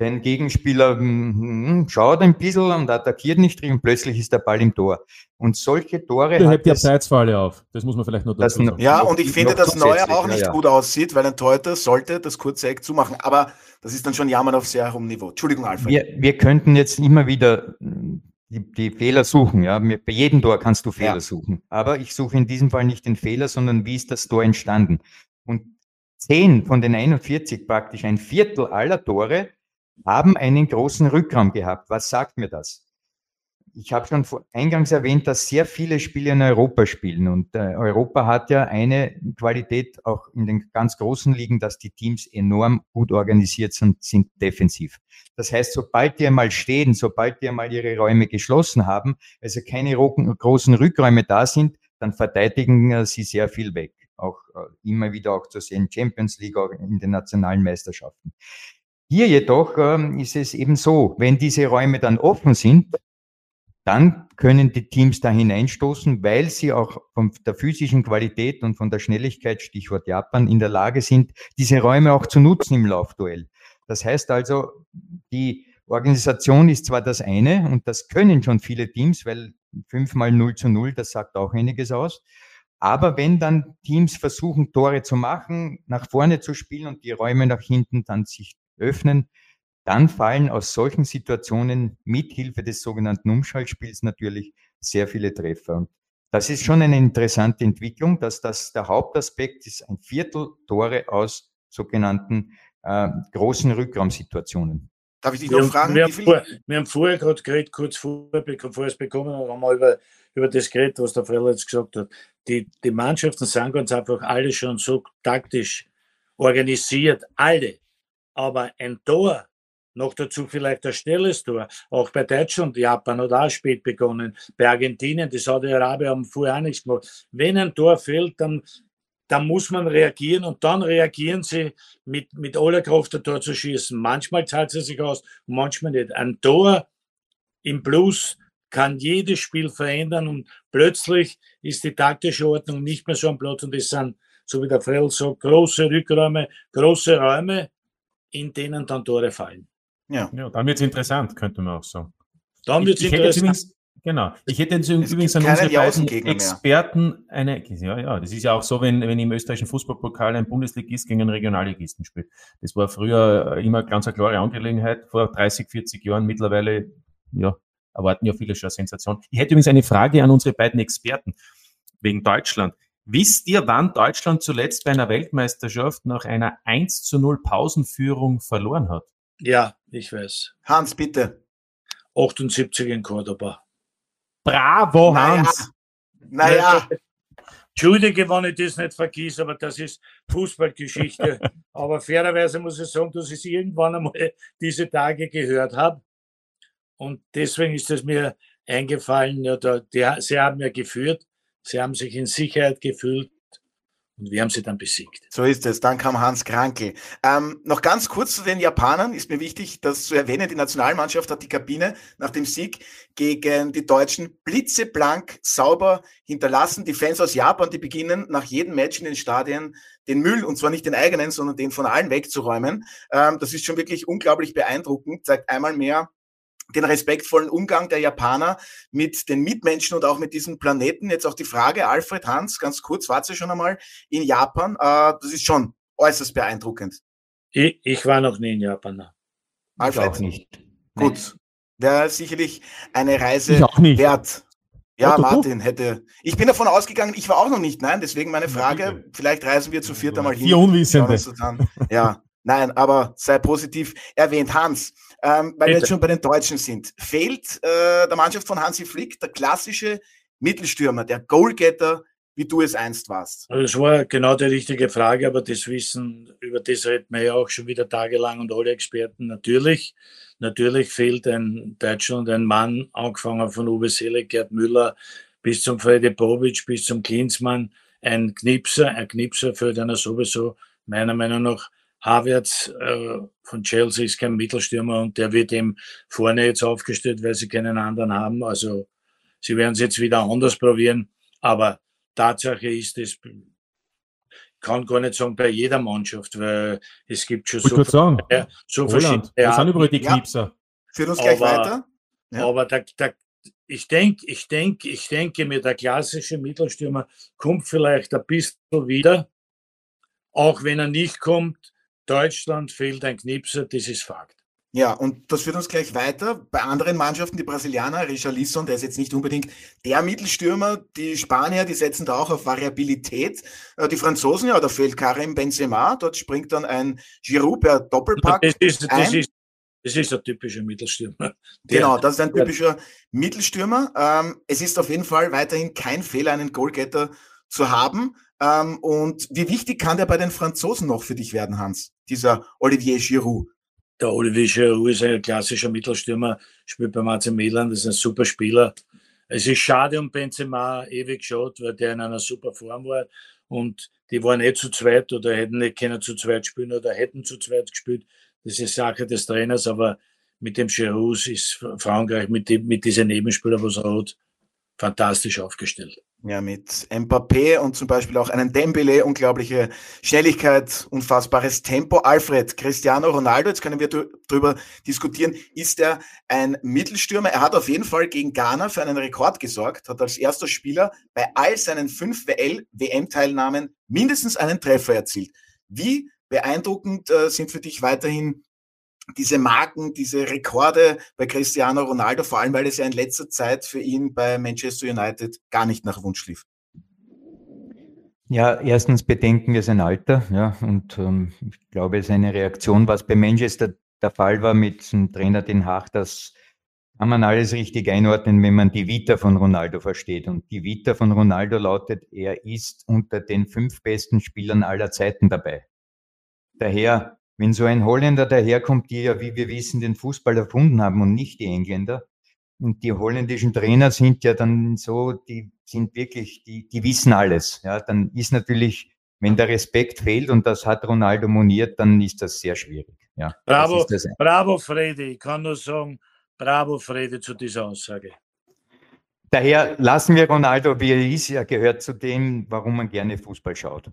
Den Gegenspieler hm, hm, schaut ein bisschen und attackiert nicht und plötzlich ist der Ball im Tor. Und solche Tore. Du hebt die Abseitsfalle auf. Das muss man vielleicht noch dazu sagen. Ja, und ich finde, dass Neuer auch nicht ja, ja. gut aussieht, weil ein Torhüter sollte das kurze Eck zumachen. Aber das ist dann schon Jammern auf sehr hohem Niveau. Entschuldigung, Alfred. Wir, wir könnten jetzt immer wieder hm, die, die, Fehler suchen. Ja, bei jedem Tor kannst du Fehler ja. suchen. Aber ich suche in diesem Fall nicht den Fehler, sondern wie ist das Tor entstanden? Und zehn von den 41, praktisch ein Viertel aller Tore, haben einen großen Rückraum gehabt. Was sagt mir das? Ich habe schon eingangs erwähnt, dass sehr viele Spiele in Europa spielen. Und äh, Europa hat ja eine Qualität auch in den ganz großen Ligen, dass die Teams enorm gut organisiert sind, sind defensiv. Das heißt, sobald die einmal stehen, sobald die einmal ihre Räume geschlossen haben, also keine großen Rückräume da sind, dann verteidigen äh, sie sehr viel weg auch äh, immer wieder auch zu sehen, Champions League auch in den nationalen Meisterschaften. Hier jedoch ähm, ist es eben so, wenn diese Räume dann offen sind, dann können die Teams da hineinstoßen, weil sie auch von der physischen Qualität und von der Schnelligkeit, Stichwort Japan, in der Lage sind, diese Räume auch zu nutzen im Laufduell. Das heißt also, die Organisation ist zwar das eine und das können schon viele Teams, weil fünfmal 0 zu 0, das sagt auch einiges aus. Aber wenn dann Teams versuchen, Tore zu machen, nach vorne zu spielen und die Räume nach hinten dann sich öffnen, dann fallen aus solchen Situationen mit Hilfe des sogenannten Umschaltspiels natürlich sehr viele Treffer. Und das ist schon eine interessante Entwicklung, dass das der Hauptaspekt ist, ein Viertel Tore aus sogenannten äh, großen Rückraumsituationen. Darf ich dich noch fragen? Wir, haben, vor, wir haben vorher gerade geredet, kurz vor, bevor es bekommen haben, haben wir über, über das geredet, was der Frell jetzt gesagt hat. Die, die Mannschaften sind ganz einfach alle schon so taktisch organisiert, alle. Aber ein Tor, noch dazu vielleicht ein schnelles Tor, auch bei Deutschland, Japan hat auch spät begonnen, bei Argentinien, die Saudi-Arabien haben vorher auch nichts gemacht. Wenn ein Tor fällt, dann dann muss man reagieren und dann reagieren sie mit, mit aller Kraft ein Tor zu schießen. Manchmal zahlt es sich aus, manchmal nicht. Ein Tor im Plus kann jedes Spiel verändern und plötzlich ist die taktische Ordnung nicht mehr so am Platz und es sind, so wie der Frell sagt, große Rückräume, große Räume, in denen dann Tore fallen. Ja, ja dann wird es interessant, könnte man auch sagen. Dann wird es interessant. Genau. Ich hätte jetzt übrigens an unsere beiden Experten eine, ja, ja, das ist ja auch so, wenn, wenn im österreichischen Fußballpokal ein Bundesligist gegen einen Regionalligisten spielt. Das war früher immer ganz eine klare Angelegenheit, vor 30, 40 Jahren. Mittlerweile, ja, erwarten ja viele schon eine Sensation. Ich hätte übrigens eine Frage an unsere beiden Experten wegen Deutschland. Wisst ihr, wann Deutschland zuletzt bei einer Weltmeisterschaft nach einer 1 zu 0 Pausenführung verloren hat? Ja, ich weiß. Hans, bitte. 78 in Cordoba. Bravo, Hans. Naja. Entschuldige, wenn ich das nicht vergieß, aber das ist Fußballgeschichte. aber fairerweise muss ich sagen, dass ich es irgendwann einmal diese Tage gehört habe. Und deswegen ist es mir eingefallen, ja, da, die, sie haben ja geführt, sie haben sich in Sicherheit gefühlt Und wir haben sie dann besiegt. So ist es. Dann kam Hans Krankel. Ähm, noch ganz kurz zu den Japanern. Ist mir wichtig, das zu erwähnen. Die Nationalmannschaft hat die Kabine nach dem Sieg gegen die Deutschen blitzeblank sauber hinterlassen. Die Fans aus Japan, die beginnen nach jedem Match in den Stadien den Müll, und zwar nicht den eigenen, sondern den von allen wegzuräumen. Ähm, das ist schon wirklich unglaublich beeindruckend. Zeigt einmal mehr, den respektvollen Umgang der Japaner mit den Mitmenschen und auch mit diesem Planeten. Jetzt auch die Frage, Alfred Hans, ganz kurz, wart ihr schon einmal in Japan? Äh, das ist schon äußerst beeindruckend. Ich, ich war noch nie in Japan. Alfred? Ich auch nicht. Gut. Wäre sicherlich eine Reise wert. Ja, Ja, du, Martin hätte. Ich bin davon ausgegangen, ich war auch noch nicht, nein, deswegen meine Frage, vielleicht reisen wir zu viert einmal hin. Vier Unwissende. Ja, nein, aber sei positiv erwähnt. Hans, ähm, weil wir Bitte. jetzt schon bei den Deutschen sind. Fehlt äh, der Mannschaft von Hansi Flick der klassische Mittelstürmer, der Goalgetter, wie du es einst warst? Also das war genau die richtige Frage, aber das Wissen, über das reden wir ja auch schon wieder tagelang und alle Experten. Natürlich, natürlich fehlt ein Deutschland ein Mann, angefangen von Uwe Seele, Gerd Müller bis zum Freddy Bobic, bis zum Klinsmann, ein Knipser, ein Knipser fehlt einer sowieso, meiner Meinung nach, Havertz äh, von Chelsea ist kein Mittelstürmer und der wird eben vorne jetzt aufgestellt, weil sie keinen anderen haben. Also sie werden es jetzt wieder anders probieren, aber Tatsache ist, es kann gar nicht sagen bei jeder Mannschaft, weil es gibt schon Ich so, würde sagen, ja, so Roland, verschiedene wir sind überall die Ja. Knipser. Führt uns gleich Aber- weiter. Ja. Aber der, der, ich denke, ich denke, ich denke mir, der klassische Mittelstürmer kommt vielleicht ein bisschen wieder. Auch wenn er nicht kommt, Deutschland fehlt ein Knipser, das ist Fakt. Ja, und das führt uns gleich weiter. Bei anderen Mannschaften, die Brasilianer, Richarlison, der ist jetzt nicht unbedingt der Mittelstürmer. Die Spanier, die setzen da auch auf Variabilität. Äh, Die Franzosen, ja, da fehlt Karim Benzema. Dort springt dann ein Giroud per Doppelpack. Das ist, das ein. ist, das ist ein typischer Mittelstürmer. Der- Genau, das ist ein typischer Mittelstürmer. Ähm, es ist auf jeden Fall weiterhin kein Fehler, einen Goalgetter zu haben. Ähm, und wie wichtig kann der bei den Franzosen noch für dich werden, Hans? Dieser Olivier Giroud. Der Olivier Giroud ist ein klassischer Mittelstürmer, spielt beim AC Milan, ist ein super Spieler. Es ist schade um Benzema, ewig geschaut, weil der in einer super Form war und die waren nicht zu zweit oder hätten nicht können zu zweit spielen oder hätten zu zweit gespielt. Das ist Sache des Trainers, aber mit dem Giroud ist Frankreich mit, dem, mit diesen Nebenspielern, was er hat, fantastisch aufgestellt. Ja, mit Mbappé und zum Beispiel auch einen Dembele, unglaubliche Schnelligkeit, unfassbares Tempo. Alfred, Cristiano Ronaldo, jetzt können wir dr- drüber diskutieren, ist er ein Mittelstürmer? Er hat auf jeden Fall gegen Ghana für einen Rekord gesorgt, hat als erster Spieler bei all seinen fünf WL-WM-Teilnahmen mindestens einen Treffer erzielt. Wie beeindruckend äh, sind für dich weiterhin diese Marken, diese Rekorde bei Cristiano Ronaldo, vor allem weil es ja in letzter Zeit für ihn bei Manchester United gar nicht nach Wunsch lief. Ja, erstens bedenken wir sein Alter, ja, und ähm, ich glaube, seine Reaktion, was bei Manchester der Fall war mit dem Trainer Den Haag, das kann man alles richtig einordnen, wenn man die Vita von Ronaldo versteht. Und die Vita von Ronaldo lautet, er ist unter den fünf besten Spielern aller Zeiten dabei. Daher, wenn so ein Holländer daherkommt, die ja, wie wir wissen, den Fußball erfunden haben und nicht die Engländer, und die holländischen Trainer sind ja dann so, die sind wirklich, die, die wissen alles. Ja, dann ist natürlich, wenn der Respekt fehlt und das hat Ronaldo moniert, dann ist das sehr schwierig. Ja, Bravo, das das. bravo Fredi, ich kann nur sagen, bravo Fredi zu dieser Aussage. Daher lassen wir Ronaldo, wie er ist. Er gehört zu dem, warum man gerne Fußball schaut.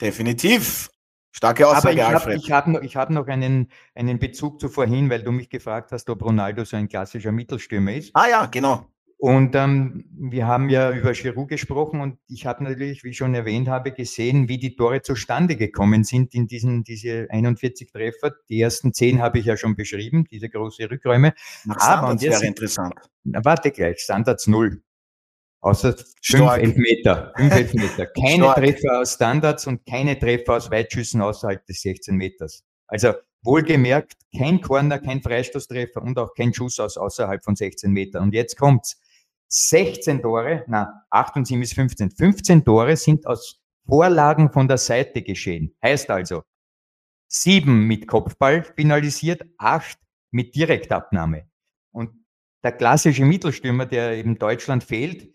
Definitiv. Starke Aber Aussage, ich habe hab noch, ich hab noch einen, einen Bezug zu vorhin, weil du mich gefragt hast, ob Ronaldo so ein klassischer Mittelstürmer ist. ah ja, genau. Und ähm, wir haben ja über Giroud gesprochen und ich habe natürlich, wie ich schon erwähnt habe, gesehen, wie die Tore zustande gekommen sind in diesen diese 41 Treffer. Die ersten 10 habe ich ja schon beschrieben, diese große Rückräume. Nach Aber, Standards wäre interessant. Na, warte gleich, Standards null. Außer fünf. Elfmeter. Fünf Elfmeter. Keine Stark. Treffer aus Standards und keine Treffer aus Weitschüssen außerhalb des 16 Meters. Also wohlgemerkt, kein Corner, kein Freistoßtreffer und auch kein Schuss aus außerhalb von 16 Metern. Und jetzt kommt's. 16 Tore, na, 8 und 7 ist 15. 15 Tore sind aus Vorlagen von der Seite geschehen. Heißt also, sieben mit Kopfball finalisiert, acht mit Direktabnahme. Und der klassische Mittelstürmer, der eben Deutschland fehlt,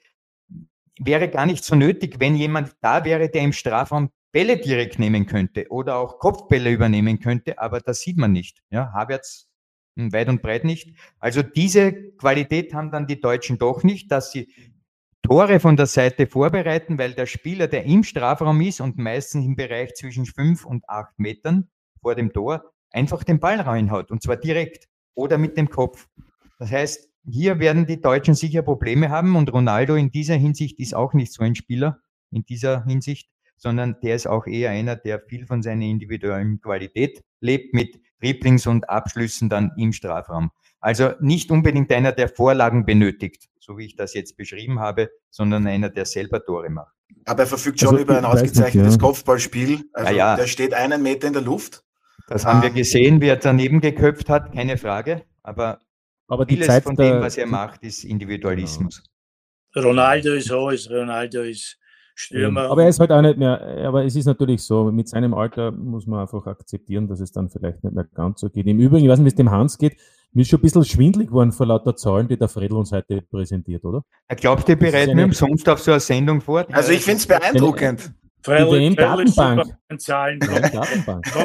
wäre gar nicht so nötig, wenn jemand da wäre, der im Strafraum Bälle direkt nehmen könnte oder auch Kopfbälle übernehmen könnte, aber das sieht man nicht. Ja, Havertz hm, weit und breit nicht. Also diese Qualität haben dann die Deutschen doch nicht, dass sie Tore von der Seite vorbereiten, weil der Spieler, der im Strafraum ist und meistens im Bereich zwischen fünf und acht Metern vor dem Tor, einfach den Ball reinhaut und zwar direkt oder mit dem Kopf. Das heißt, hier werden die Deutschen sicher Probleme haben und Ronaldo in dieser Hinsicht ist auch nicht so ein Spieler in dieser Hinsicht, sondern der ist auch eher einer, der viel von seiner individuellen Qualität lebt mit Dribblings und Abschlüssen dann im Strafraum. Also nicht unbedingt einer, der Vorlagen benötigt, so wie ich das jetzt beschrieben habe, sondern einer, der selber Tore macht. Aber er verfügt schon also, über ein ausgezeichnetes nicht, ja. Kopfballspiel. Also ja, ja. der steht einen Meter in der Luft. Das haben wir ähm, gesehen, wie er daneben geköpft hat, keine Frage. Aber, aber vieles Zeit von dem, was er macht, ist Individualismus. Ronaldo ist alles, Ronaldo ist Stürmer. Aber er ist halt auch nicht mehr, aber es ist natürlich so, mit seinem Alter muss man einfach akzeptieren, dass es dann vielleicht nicht mehr ganz so geht. Im Übrigen, ich weiß nicht, wie es dem Hans geht, mir ist schon ein bisschen schwindlig geworden vor lauter Zahlen, die der Fredel uns heute präsentiert, oder? Er glaubt, ihr bereiten mir umsonst auf so eine Sendung vor. Also ich finde es beeindruckend. WM-Datenbank.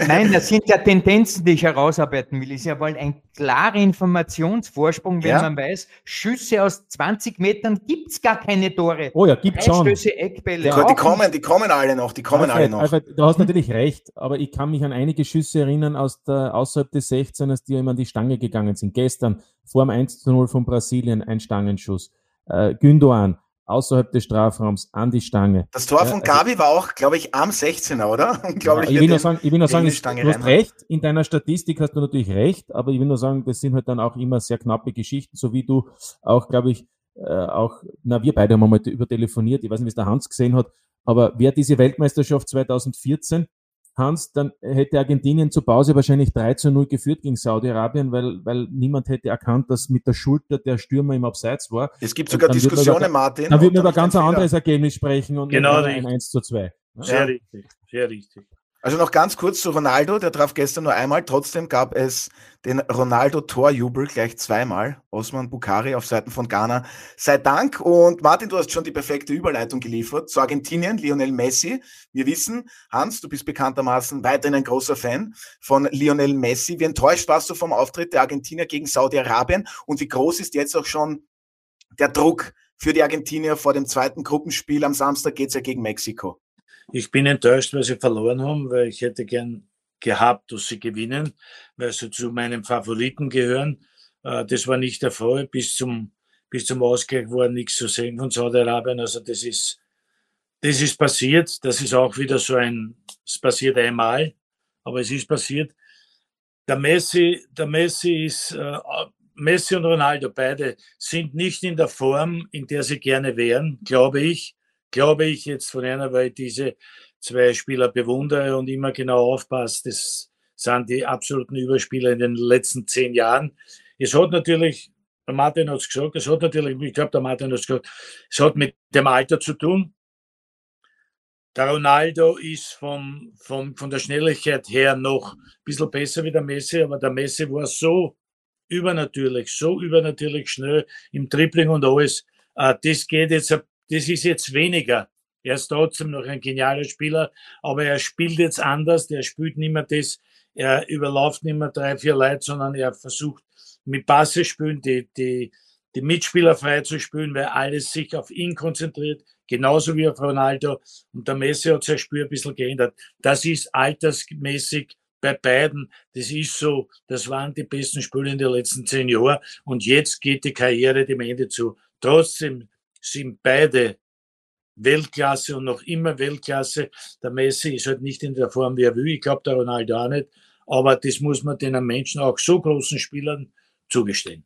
Nein, das sind ja Tendenzen, die ich herausarbeiten will. Ist ja wohl ein klarer Informationsvorsprung, wenn ja. man weiß, Schüsse aus 20 Metern gibt es gar keine Tore. Oh ja, gibt schon. Eckbälle. Die, die kommen, die kommen alle noch, die kommen Alfred, alle noch. Alfred, du hast natürlich recht, aber ich kann mich an einige Schüsse erinnern aus der, außerhalb des 16ers, die immer an die Stange gegangen sind. Gestern vor dem 1 zu 0 von Brasilien ein Stangenschuss. Äh, Gündoan, außerhalb des Strafraums an die Stange. Das Tor von Gavi also, war auch, glaube ich, am 16er, oder? Ja, ich, will nur sagen, ich will nur sagen, du hast recht, in deiner Statistik hast du natürlich recht, aber ich will nur sagen, das sind halt dann auch immer sehr knappe Geschichten, so wie du auch, glaube ich, äh, auch, na, wir beide haben mal über telefoniert, ich weiß nicht, wie es der Hans gesehen hat, aber wer diese Weltmeisterschaft 2014 Hans, dann hätte Argentinien zur Pause wahrscheinlich 3 zu 0 geführt gegen Saudi-Arabien, weil, weil niemand hätte erkannt, dass mit der Schulter der Stürmer im Abseits war. Es gibt sogar Diskussionen, über, Martin. Dann würden wir über ganz ein anderes Ergebnis sprechen und genau ein 1 zu 2. Sehr richtig, sehr richtig. Also noch ganz kurz zu Ronaldo, der traf gestern nur einmal, trotzdem gab es den Ronaldo-Torjubel gleich zweimal. Osman Bukari auf Seiten von Ghana. Sei Dank. Und Martin, du hast schon die perfekte Überleitung geliefert zu Argentinien, Lionel Messi. Wir wissen, Hans, du bist bekanntermaßen weiterhin ein großer Fan von Lionel Messi. Wie enttäuscht warst du vom Auftritt der Argentinier gegen Saudi-Arabien? Und wie groß ist jetzt auch schon der Druck für die Argentinier vor dem zweiten Gruppenspiel? Am Samstag geht es ja gegen Mexiko. Ich bin enttäuscht, weil sie verloren haben, weil ich hätte gern gehabt, dass sie gewinnen, weil sie zu meinen Favoriten gehören. Äh, das war nicht der Fall. Bis zum, bis zum Ausgleich war nichts zu sehen von Saudi-Arabien. Also das ist, das ist passiert. Das ist auch wieder so ein, es passiert einmal, aber es ist passiert. Der Messi, der Messi ist, äh, Messi und Ronaldo beide sind nicht in der Form, in der sie gerne wären, glaube ich glaube ich jetzt von einer, weil ich diese zwei Spieler bewundere und immer genau aufpasst. Das sind die absoluten Überspieler in den letzten zehn Jahren. Es hat natürlich, der Martin hat es gesagt, es hat natürlich, ich glaube, der Martin hat es gesagt, es hat mit dem Alter zu tun. Der Ronaldo ist vom, vom, von der Schnelligkeit her noch ein bisschen besser wie der Messi, aber der Messi war so übernatürlich, so übernatürlich schnell im Tripling und alles. Äh, das geht jetzt das ist jetzt weniger. Er ist trotzdem noch ein genialer Spieler, aber er spielt jetzt anders. Der spielt nicht mehr das, er überläuft nicht mehr drei, vier Leute, sondern er versucht mit Passe spielen, die, die, die Mitspieler frei zu spielen, weil alles sich auf ihn konzentriert, genauso wie auf Ronaldo. Und der Messi hat sein Spiel ein bisschen geändert. Das ist altersmäßig bei beiden. Das ist so, das waren die besten Spiele in den letzten zehn Jahren. Und jetzt geht die Karriere dem Ende zu. Trotzdem sind beide Weltklasse und noch immer Weltklasse. Der Messi ist halt nicht in der Form, wie er will. Ich glaube, der Ronaldo auch nicht. Aber das muss man den Menschen, auch so großen Spielern, zugestehen.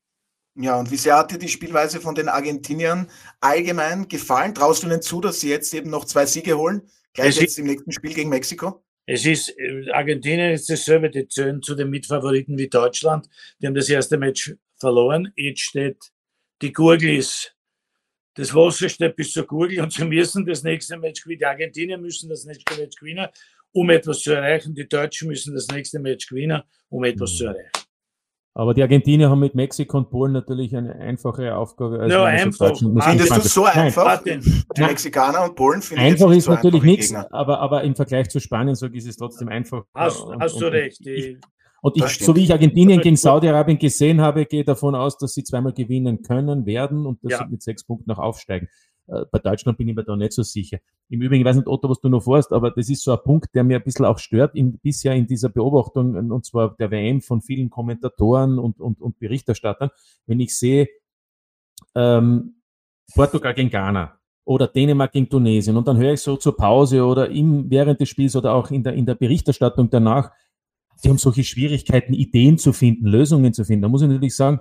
Ja, und wie sehr hat dir die Spielweise von den Argentiniern allgemein gefallen? Traust du ihnen zu, dass sie jetzt eben noch zwei Siege holen? Gleich jetzt im nächsten Spiel gegen Mexiko? Es ist, äh, Argentinien ist dasselbe, die zählen zu den Mitfavoriten wie Deutschland. Die haben das erste Match verloren. Jetzt steht, die Gurgel ist das Wasser steht bis zur Gurgel und sie müssen das nächste Match gewinnen. Die Argentinier müssen das nächste Match gewinnen, um etwas zu erreichen. Die Deutschen müssen das nächste Match gewinnen, um etwas zu erreichen. Aber die Argentinier haben mit Mexiko und Polen natürlich eine einfache Aufgabe. Als ja, einfach. Findest du so einfach? Nein. Die Mexikaner und Polen finden Einfach ist so natürlich nichts, aber, aber im Vergleich zu Spanien, sage ich, ist es trotzdem einfach. Hast, und, hast du und, recht. Ich, und ich, so wie ich Argentinien gegen Saudi-Arabien gesehen habe, gehe davon aus, dass sie zweimal gewinnen können, werden und dass ja. sie mit sechs Punkten noch aufsteigen. Äh, bei Deutschland bin ich mir da nicht so sicher. Im Übrigen, ich weiß nicht, Otto, was du noch vorhast, aber das ist so ein Punkt, der mir ein bisschen auch stört, in, bisher in dieser Beobachtung, und zwar der WM von vielen Kommentatoren und, und, und Berichterstattern, wenn ich sehe, ähm, Portugal gegen Ghana oder Dänemark gegen Tunesien und dann höre ich so zur Pause oder im, während des Spiels oder auch in der, in der Berichterstattung danach, die haben solche Schwierigkeiten, Ideen zu finden, Lösungen zu finden. Da muss ich natürlich sagen,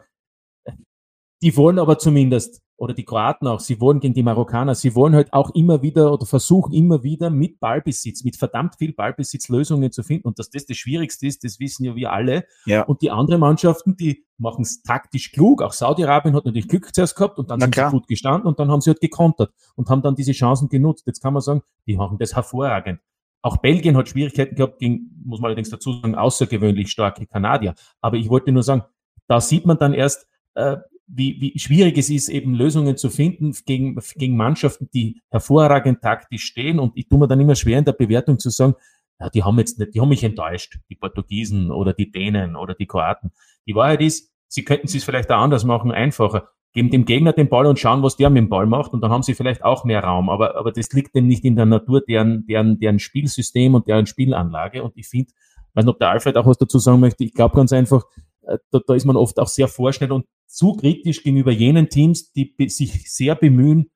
die wollen aber zumindest oder die Kroaten auch, sie wollen gegen die Marokkaner, sie wollen halt auch immer wieder oder versuchen immer wieder mit Ballbesitz, mit verdammt viel Ballbesitz Lösungen zu finden. Und dass das das Schwierigste ist, das wissen ja wir alle. Ja. Und die anderen Mannschaften, die machen es taktisch klug. Auch Saudi-Arabien hat natürlich Glück zuerst gehabt und dann Na sind klar. sie gut gestanden und dann haben sie halt gekontert und haben dann diese Chancen genutzt. Jetzt kann man sagen, die machen das hervorragend. Auch Belgien hat Schwierigkeiten gehabt gegen, muss man allerdings dazu sagen, außergewöhnlich starke Kanadier. Aber ich wollte nur sagen, da sieht man dann erst, äh, wie, wie schwierig es ist, eben Lösungen zu finden gegen, gegen Mannschaften, die hervorragend taktisch stehen. Und ich tue mir dann immer schwer in der Bewertung zu sagen, ja, die haben jetzt nicht, die haben mich enttäuscht, die Portugiesen oder die Dänen oder die Kroaten. Die Wahrheit ist, sie könnten es vielleicht auch anders machen, einfacher. Geben dem Gegner den Ball und schauen, was der mit dem Ball macht, und dann haben sie vielleicht auch mehr Raum. Aber, aber das liegt dem nicht in der Natur, deren, deren, deren Spielsystem und deren Spielanlage. Und ich finde, weiß nicht, ob der Alfred auch was dazu sagen möchte, ich glaube ganz einfach, äh, da, da ist man oft auch sehr vorschnell und zu kritisch gegenüber jenen Teams, die sich sehr bemühen,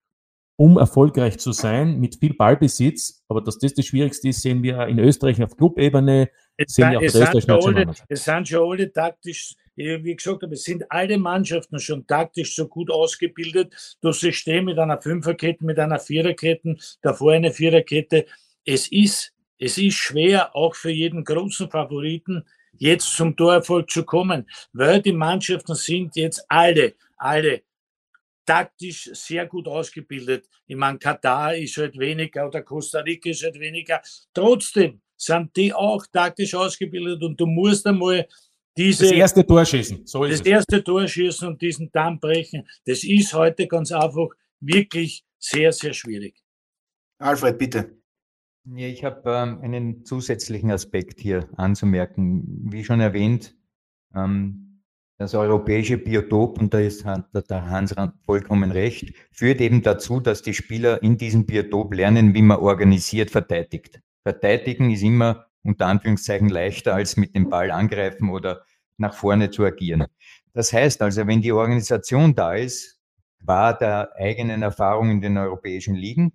um erfolgreich zu sein, mit viel Ballbesitz. Aber dass das das Schwierigste ist, sehen wir in Österreich auf Clubebene, sehen wir auch es der österreichischen Es sind schon alle taktisch, wie gesagt habe, es sind alle Mannschaften schon taktisch so gut ausgebildet. Das System mit einer Fünferkette, mit einer Viererkette, davor eine Viererkette. Es ist, es ist schwer, auch für jeden großen Favoriten, jetzt zum Torerfolg zu kommen, weil die Mannschaften sind jetzt alle, alle taktisch sehr gut ausgebildet. Ich meine, Katar ist halt weniger oder Costa Rica ist halt weniger. Trotzdem sind die auch taktisch ausgebildet und du musst einmal diese, das erste Tor schießen. So ist das es. erste Tor schießen und diesen Damm brechen. Das ist heute ganz einfach wirklich sehr, sehr schwierig. Alfred, bitte. Ja, ich habe ähm, einen zusätzlichen Aspekt hier anzumerken. Wie schon erwähnt, ähm, das europäische Biotop, und da ist der Hans vollkommen recht, führt eben dazu, dass die Spieler in diesem Biotop lernen, wie man organisiert verteidigt. Verteidigen ist immer unter Anführungszeichen leichter, als mit dem Ball angreifen oder nach vorne zu agieren. Das heißt also, wenn die Organisation da ist, war der eigenen Erfahrung in den europäischen Ligen,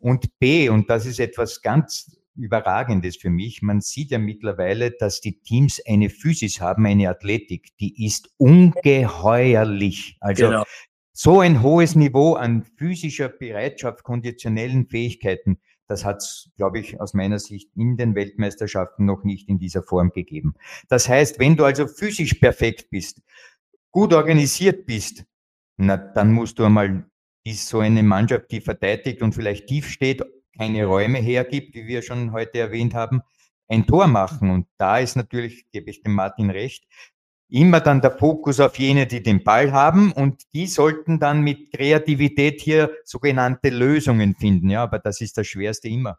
und B, und das ist etwas ganz Überragendes für mich, man sieht ja mittlerweile, dass die Teams eine Physis haben, eine Athletik, die ist ungeheuerlich. Also genau. so ein hohes Niveau an physischer Bereitschaft, konditionellen Fähigkeiten, das hat es, glaube ich, aus meiner Sicht in den Weltmeisterschaften noch nicht in dieser Form gegeben. Das heißt, wenn du also physisch perfekt bist, gut organisiert bist, na, dann musst du einmal ist so eine Mannschaft, die verteidigt und vielleicht tief steht, keine Räume hergibt, wie wir schon heute erwähnt haben, ein Tor machen. Und da ist natürlich, gebe ich dem Martin recht, immer dann der Fokus auf jene, die den Ball haben und die sollten dann mit Kreativität hier sogenannte Lösungen finden. Ja, aber das ist das Schwerste immer.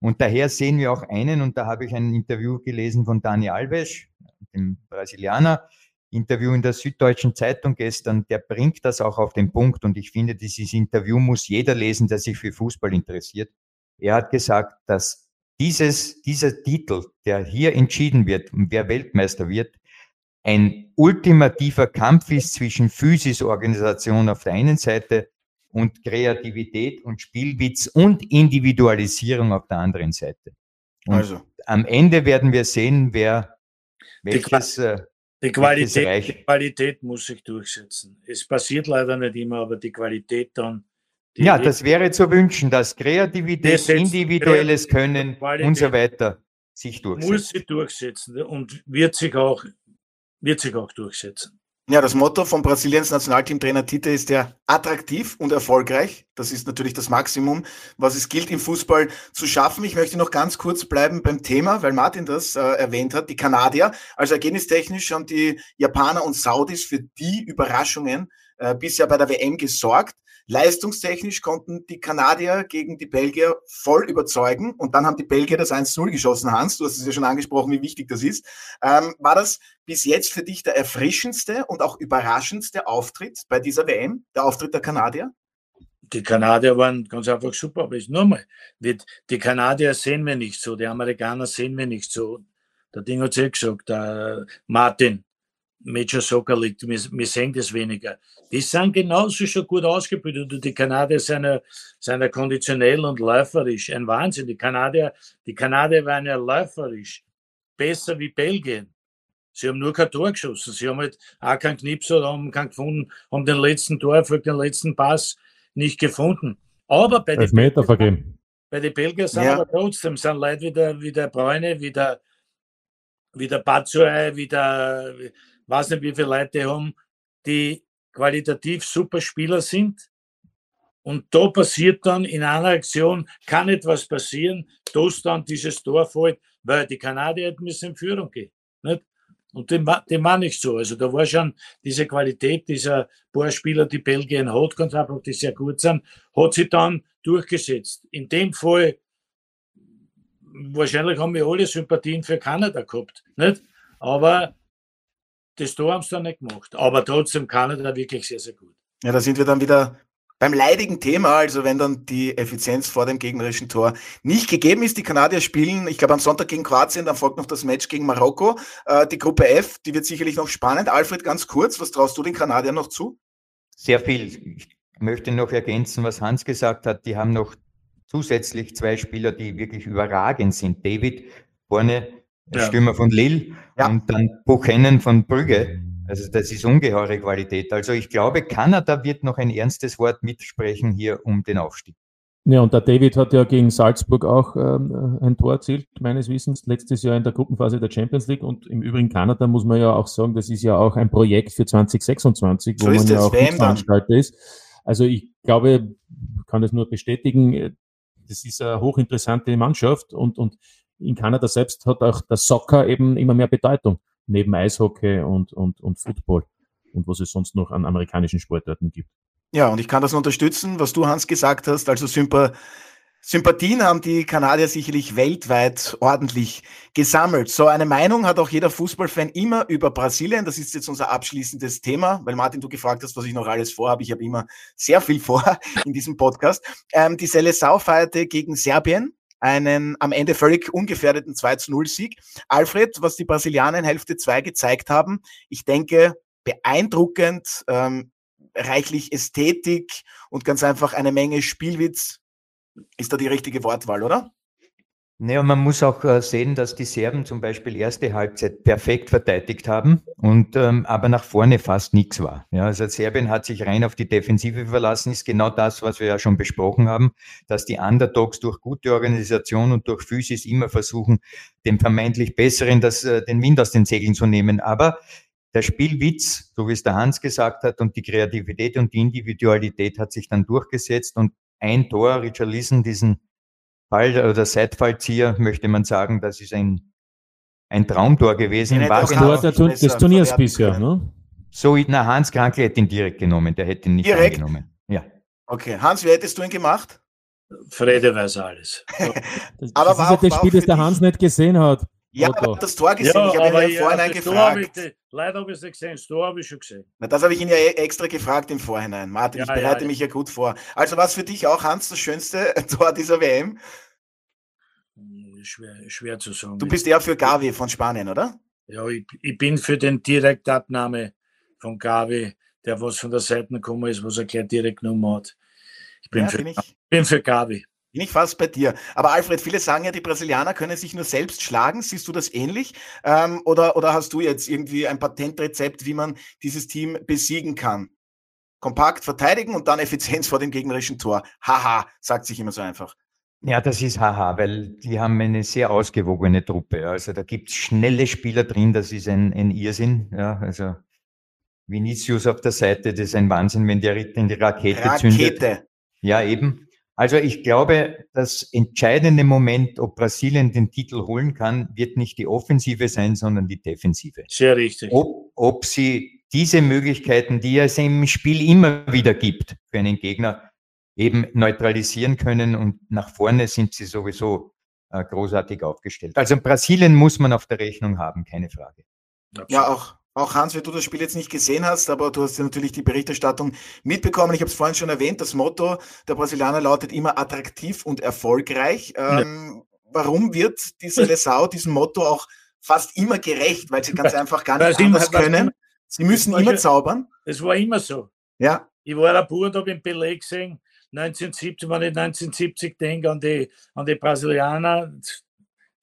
Und daher sehen wir auch einen, und da habe ich ein Interview gelesen von Dani Alves, dem Brasilianer, Interview in der Süddeutschen Zeitung gestern, der bringt das auch auf den Punkt und ich finde, dieses Interview muss jeder lesen, der sich für Fußball interessiert. Er hat gesagt, dass dieses, dieser Titel, der hier entschieden wird wer Weltmeister wird, ein ultimativer Kampf ist zwischen Physisorganisation auf der einen Seite und Kreativität und Spielwitz und Individualisierung auf der anderen Seite. Und also. am Ende werden wir sehen, wer welches, äh, die Qualität, die Qualität muss sich durchsetzen. Es passiert leider nicht immer, aber die Qualität dann. Die ja, das wäre zu wünschen, dass Kreativität, individuelles Können Qualität und so weiter sich durchsetzen. Muss sich durchsetzen und wird sich auch, wird sich auch durchsetzen. Ja, das Motto von Brasiliens Nationalteamtrainer Tite ist ja attraktiv und erfolgreich. Das ist natürlich das Maximum, was es gilt im Fußball zu schaffen. Ich möchte noch ganz kurz bleiben beim Thema, weil Martin das äh, erwähnt hat. Die Kanadier, also ergebnistechnisch haben die Japaner und Saudis für die Überraschungen äh, bisher bei der WM gesorgt. Leistungstechnisch konnten die Kanadier gegen die Belgier voll überzeugen und dann haben die Belgier das 1-0 geschossen, Hans. Du hast es ja schon angesprochen, wie wichtig das ist. Ähm, war das bis jetzt für dich der erfrischendste und auch überraschendste Auftritt bei dieser WM, der Auftritt der Kanadier? Die Kanadier waren ganz einfach super, aber ich nur mal, die Kanadier sehen wir nicht so, die Amerikaner sehen wir nicht so. Der Ding hat es ja gesagt, der Martin, Major Soccer League, wir, wir sehen das weniger. Die sind genauso schon gut ausgebildet und die Kanadier sind ja, sind ja konditionell und läuferisch. Ein Wahnsinn. Die Kanadier, die Kanadier waren ja läuferisch besser wie Belgien. Sie haben nur kein Tor geschossen. Sie haben halt auch keinen Knips oder haben keinen gefunden, haben den letzten Tor, den letzten Pass nicht gefunden. Aber bei den Meter vergeben. Bei den Belgiern sind ja. aber trotzdem sind Leute wie der, wie der Bräune, wie der, wie der Batshuayi, wie der, weiß nicht, wie viele Leute haben, die qualitativ super Spieler sind. Und da passiert dann in einer Aktion, kann etwas passieren, dass dann dieses Tor fällt, weil die Kanadier müssen in Führung gehen. Nicht? Und dem, dem war nicht so. Also da war schon diese Qualität dieser paar Spieler, die Belgien hat, ganz einfach, die sehr gut sind, hat sie dann durchgesetzt. In dem Fall, wahrscheinlich haben wir alle Sympathien für Kanada gehabt. Nicht? Aber das Tor haben sie dann nicht gemacht. Aber trotzdem Kanada wirklich sehr, sehr gut. Ja, da sind wir dann wieder beim leidigen Thema, also wenn dann die Effizienz vor dem gegnerischen Tor nicht gegeben ist, die Kanadier spielen, ich glaube am Sonntag gegen Kroatien, dann folgt noch das Match gegen Marokko. Äh, die Gruppe F, die wird sicherlich noch spannend. Alfred, ganz kurz, was traust du den Kanadiern noch zu? Sehr viel. Ich möchte noch ergänzen, was Hans gesagt hat. Die haben noch zusätzlich zwei Spieler, die wirklich überragend sind. David vorne ja. Stürmer von Lille ja. und dann Buchanan von Brügge. Also das ist ungeheure Qualität. Also ich glaube, Kanada wird noch ein ernstes Wort mitsprechen hier um den Aufstieg. Ja, und der David hat ja gegen Salzburg auch ähm, ein Tor erzielt, meines Wissens, letztes Jahr in der Gruppenphase der Champions League. Und im Übrigen Kanada muss man ja auch sagen, das ist ja auch ein Projekt für 2026, wo so man ja auch Veranstalter ist. Also ich glaube, kann das nur bestätigen, das ist eine hochinteressante Mannschaft und, und in Kanada selbst hat auch der Soccer eben immer mehr Bedeutung, neben Eishockey und, und, und Football und was es sonst noch an amerikanischen Sportarten gibt. Ja, und ich kann das unterstützen, was du, Hans, gesagt hast. Also Sympa Sympathien haben die Kanadier sicherlich weltweit ordentlich gesammelt. So eine Meinung hat auch jeder Fußballfan immer über Brasilien. Das ist jetzt unser abschließendes Thema, weil Martin, du gefragt hast, was ich noch alles vorhabe. Ich habe immer sehr viel vor in diesem Podcast. Ähm, die Seleção feierte gegen Serbien einen am Ende völlig ungefährdeten 2-0-Sieg. Alfred, was die Brasilianer in Hälfte 2 gezeigt haben, ich denke, beeindruckend, ähm, reichlich Ästhetik und ganz einfach eine Menge Spielwitz. Ist da die richtige Wortwahl, oder? Naja, man muss auch äh, sehen, dass die Serben zum Beispiel erste Halbzeit perfekt verteidigt haben und ähm, aber nach vorne fast nichts war. Ja, also Serbien hat sich rein auf die Defensive verlassen, ist genau das, was wir ja schon besprochen haben, dass die Underdogs durch gute Organisation und durch Physis immer versuchen, dem vermeintlich Besseren das, äh, den Wind aus den Segeln zu nehmen. Aber der Spielwitz, so wie es der Hans gesagt hat, und die Kreativität und die Individualität hat sich dann durchgesetzt und ein Tor, Richard Lissen, diesen Fall oder Seitfallzieher möchte man sagen, das ist ein, ein Traumtor gewesen. Ja, das Tor der, des Turniers bisher, ne? So, na, Hans Krankel hätte ihn direkt genommen, der hätte ihn nicht direkt? angenommen. Ja. Okay, Hans, wie hättest du ihn gemacht? Frede weiß alles. das, aber das ist ja das Spiel, das der Hans nicht gesehen hat. Ja, aber das Tor gesehen. Ja, ich habe ihn ja im Vorhinein gefragt. Ich, leider habe ich es nicht gesehen. Das Tor habe ich schon gesehen. Na, das habe ich ihn ja e- extra gefragt im Vorhinein. Martin, ja, ich bereite ja, mich ja gut vor. Also, was für dich auch, Hans, das schönste Tor dieser WM? Schwer, schwer zu sagen. Du bist eher für Gavi von Spanien, oder? Ja, ich, ich bin für den Direktabnahme von Gavi, der was von der Seite gekommen ist, was er gleich direkt genommen hat. Ich bin, für, ich, bin für Gavi. Bin ich fast bei dir. Aber Alfred, viele sagen ja, die Brasilianer können sich nur selbst schlagen. Siehst du das ähnlich? Ähm, oder, oder hast du jetzt irgendwie ein Patentrezept, wie man dieses Team besiegen kann? Kompakt verteidigen und dann Effizienz vor dem gegnerischen Tor. Haha, sagt sich immer so einfach. Ja, das ist haha, weil die haben eine sehr ausgewogene Truppe. Also da gibt es schnelle Spieler drin, das ist ein, ein Irrsinn. Ja, also Vinicius auf der Seite, das ist ein Wahnsinn, wenn der in die Rakete, Rakete. zündet. Ja, eben. Also ich glaube, das entscheidende Moment, ob Brasilien den Titel holen kann, wird nicht die Offensive sein, sondern die Defensive. Sehr richtig. Ob, ob sie diese Möglichkeiten, die es im Spiel immer wieder gibt für einen Gegner, eben neutralisieren können und nach vorne sind sie sowieso äh, großartig aufgestellt. Also Brasilien muss man auf der Rechnung haben, keine Frage. Ja, auch auch Hans, wenn du das Spiel jetzt nicht gesehen hast, aber du hast ja natürlich die Berichterstattung mitbekommen. Ich habe es vorhin schon erwähnt, das Motto der Brasilianer lautet immer attraktiv und erfolgreich. Ähm, ja. Warum wird die Seleção diesem Motto auch fast immer gerecht? Weil sie ganz einfach gar nicht anders können. Sie müssen immer zaubern. Es war immer so. Ja. Ich war ein Bub, habe im Beleg gesehen, 1970, wenn ich 1970 denke an die, an die Brasilianer,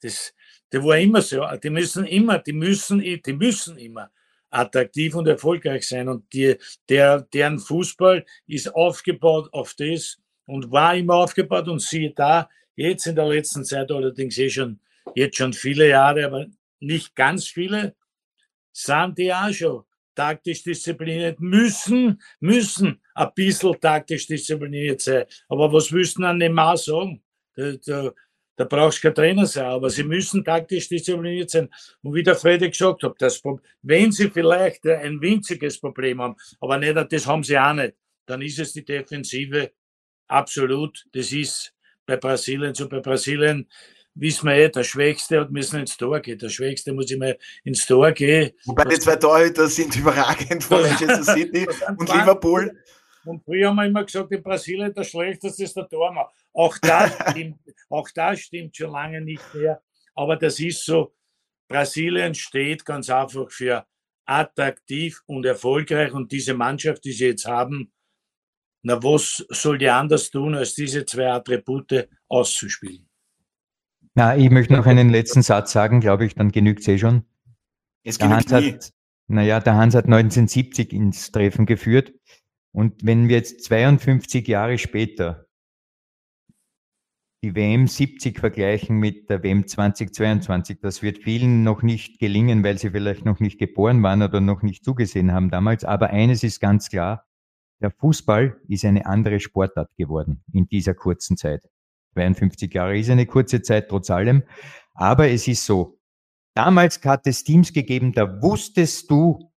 das, das war immer so. Die müssen immer, die müssen, die müssen immer attraktiv und erfolgreich sein. Und die, der, deren Fußball ist aufgebaut auf das und war immer aufgebaut. Und siehe da, jetzt in der letzten Zeit allerdings eh schon, jetzt schon viele Jahre, aber nicht ganz viele, sind die auch schon taktisch diszipliniert, müssen, müssen ein bisschen taktisch diszipliniert sein. Aber was wüssten an dem Maß sagen? Da, da, da brauchst du kein Trainer sein, aber sie müssen taktisch diszipliniert sein. Und wie der Freddy gesagt hat, das, wenn sie vielleicht ein winziges Problem haben, aber nicht, das haben sie auch nicht, dann ist es die Defensive absolut. Das ist bei Brasilien so. Bei Brasilien wissen wir eh, der Schwächste hat müssen ins Tor gehen. Der Schwächste muss immer ins Tor gehen. Wobei die zwei Torhüter sind überragend von Manchester City und Liverpool. Und früher haben wir immer gesagt, in Brasilien der Schlechteste ist der Tormann. Auch das, stimmt, auch das stimmt schon lange nicht mehr. Aber das ist so, Brasilien steht ganz einfach für attraktiv und erfolgreich. Und diese Mannschaft, die sie jetzt haben, na, was soll die anders tun, als diese zwei Attribute auszuspielen? Na, ich möchte noch einen letzten Satz sagen, glaube ich, dann genügt es eh schon. Es genügt der Hans hat, naja, der Hans hat 1970 ins Treffen geführt. Und wenn wir jetzt 52 Jahre später die WM 70 vergleichen mit der WM 2022, das wird vielen noch nicht gelingen, weil sie vielleicht noch nicht geboren waren oder noch nicht zugesehen haben damals. Aber eines ist ganz klar, der Fußball ist eine andere Sportart geworden in dieser kurzen Zeit. 52 Jahre ist eine kurze Zeit trotz allem. Aber es ist so, damals hat es Teams gegeben, da wusstest du,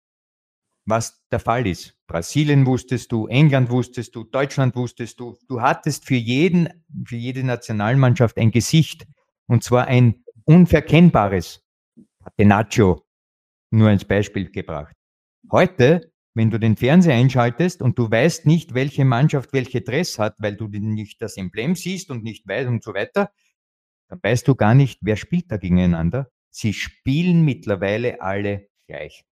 was der Fall ist. Brasilien wusstest du, England wusstest du, Deutschland wusstest du. Du hattest für jeden, für jede Nationalmannschaft ein Gesicht und zwar ein unverkennbares. Catenaccio nur als Beispiel gebracht. Heute, wenn du den Fernseher einschaltest und du weißt nicht, welche Mannschaft welche Dress hat, weil du nicht das Emblem siehst und nicht weißt und so weiter, dann weißt du gar nicht, wer spielt da gegeneinander. Sie spielen mittlerweile alle gleich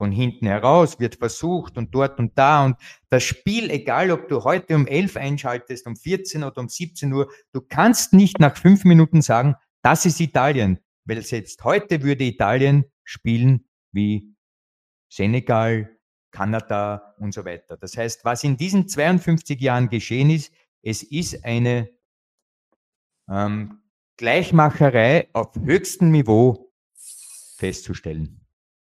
von hinten heraus wird versucht und dort und da und das Spiel, egal ob du heute um 11 einschaltest, um 14 oder um 17 Uhr, du kannst nicht nach fünf Minuten sagen, das ist Italien, weil selbst heute würde Italien spielen wie Senegal, Kanada und so weiter. Das heißt, was in diesen 52 Jahren geschehen ist, es ist eine ähm, Gleichmacherei auf höchstem Niveau festzustellen.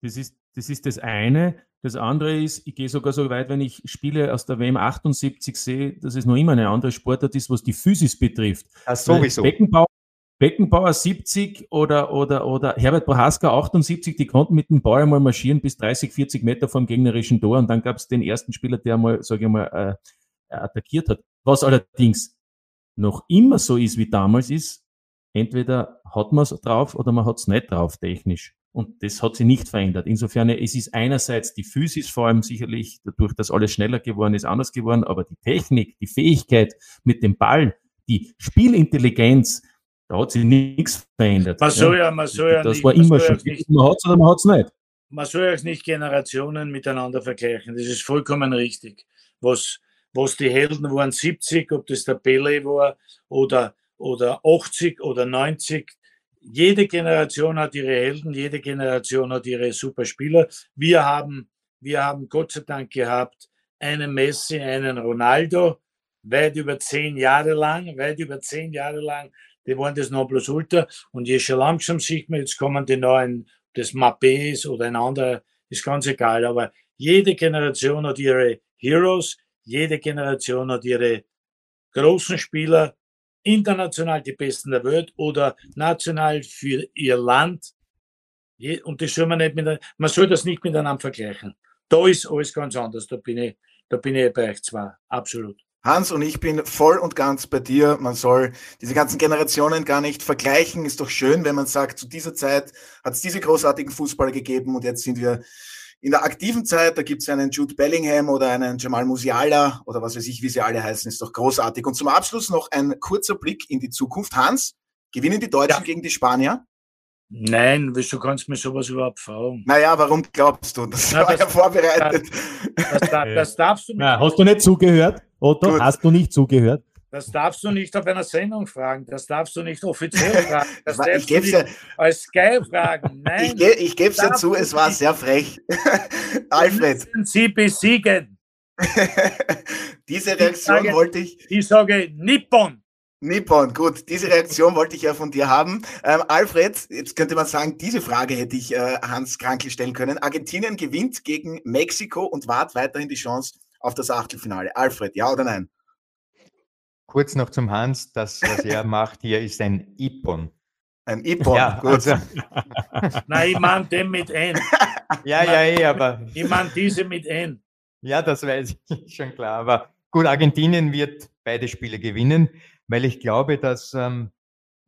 Das ist das ist das eine. Das andere ist, ich gehe sogar so weit, wenn ich Spiele aus der WM 78 sehe, dass es noch immer eine andere Sportart ist, was die Physis betrifft. Ja, sowieso. Beckenbauer, Beckenbauer 70 oder, oder, oder Herbert Prohaska 78, die konnten mit dem Ball einmal marschieren bis 30, 40 Meter vom gegnerischen Tor und dann gab es den ersten Spieler, der mal, sage ich mal, äh, attackiert hat. Was allerdings noch immer so ist wie damals ist, entweder hat man es drauf oder man hat es nicht drauf technisch. Und das hat sich nicht verändert. Insofern, es ist einerseits die Physis vor allem sicherlich, dadurch, dass alles schneller geworden ist, anders geworden, aber die Technik, die Fähigkeit mit dem Ball, die Spielintelligenz, da hat sich nichts verändert. Man soll ja, man soll ja das nicht, war immer schon. Nicht, man hat es oder man hat es nicht. Man soll ja nicht Generationen miteinander vergleichen. Das ist vollkommen richtig. Was, was die Helden waren 70, ob das der Pele war oder, oder 80 oder 90, jede Generation hat ihre Helden, jede Generation hat ihre Superspieler. Wir haben, wir haben Gott sei Dank gehabt einen Messi, einen Ronaldo, weit über zehn Jahre lang, weit über zehn Jahre lang, die waren das Nonplusultra. Und je schon langsam sieht man, jetzt kommen die neuen, das Mappé ist oder ein anderer, ist ganz egal. Aber Jede Generation hat ihre Heroes, jede Generation hat ihre großen Spieler, international die Besten der Welt oder national für ihr Land. Und das soll man nicht mit, man soll das nicht miteinander vergleichen. Da ist alles ganz anders. Da bin ich, da bin ich bei euch zwei. Absolut. Hans und ich bin voll und ganz bei dir. Man soll diese ganzen Generationen gar nicht vergleichen. Ist doch schön, wenn man sagt, zu dieser Zeit hat es diese großartigen Fußballer gegeben und jetzt sind wir in der aktiven Zeit, da gibt es einen Jude Bellingham oder einen Jamal Musiala oder was weiß ich, wie sie alle heißen, ist doch großartig. Und zum Abschluss noch ein kurzer Blick in die Zukunft. Hans, gewinnen die Deutschen ja. gegen die Spanier? Nein, wieso kannst du mir sowas überhaupt fragen? Naja, warum glaubst du? Das Na, war das, ja vorbereitet. Das, das, das darfst du nicht. Ja, hast du nicht zugehört, Otto? Gut. Hast du nicht zugehört? Das darfst du nicht auf einer Sendung fragen. Das darfst du nicht offiziell fragen. Das darfst du nicht ja, als Sky fragen. Nein. Ich, gebe es dir zu, es war sehr frech. Alfred. Sie besiegen. Diese Reaktion ich sage, wollte ich. Ich sage Nippon. Nippon, gut. Diese Reaktion wollte ich ja von dir haben. Ähm, Alfred, jetzt könnte man sagen, diese Frage hätte ich äh, Hans Krankel stellen können. Argentinien gewinnt gegen Mexiko und wart weiterhin die Chance auf das Achtelfinale. Alfred, ja oder nein? Kurz noch zum Hans, das, was er macht hier, ist ein Ippon. Ein Ippon, ja, gut. Also, Nein, ich meine den mit N. Ja, ja, eh, aber. Ich meine diese mit N. Ja, das weiß ich schon klar. Aber gut, Argentinien wird beide Spiele gewinnen, weil ich glaube, dass ähm,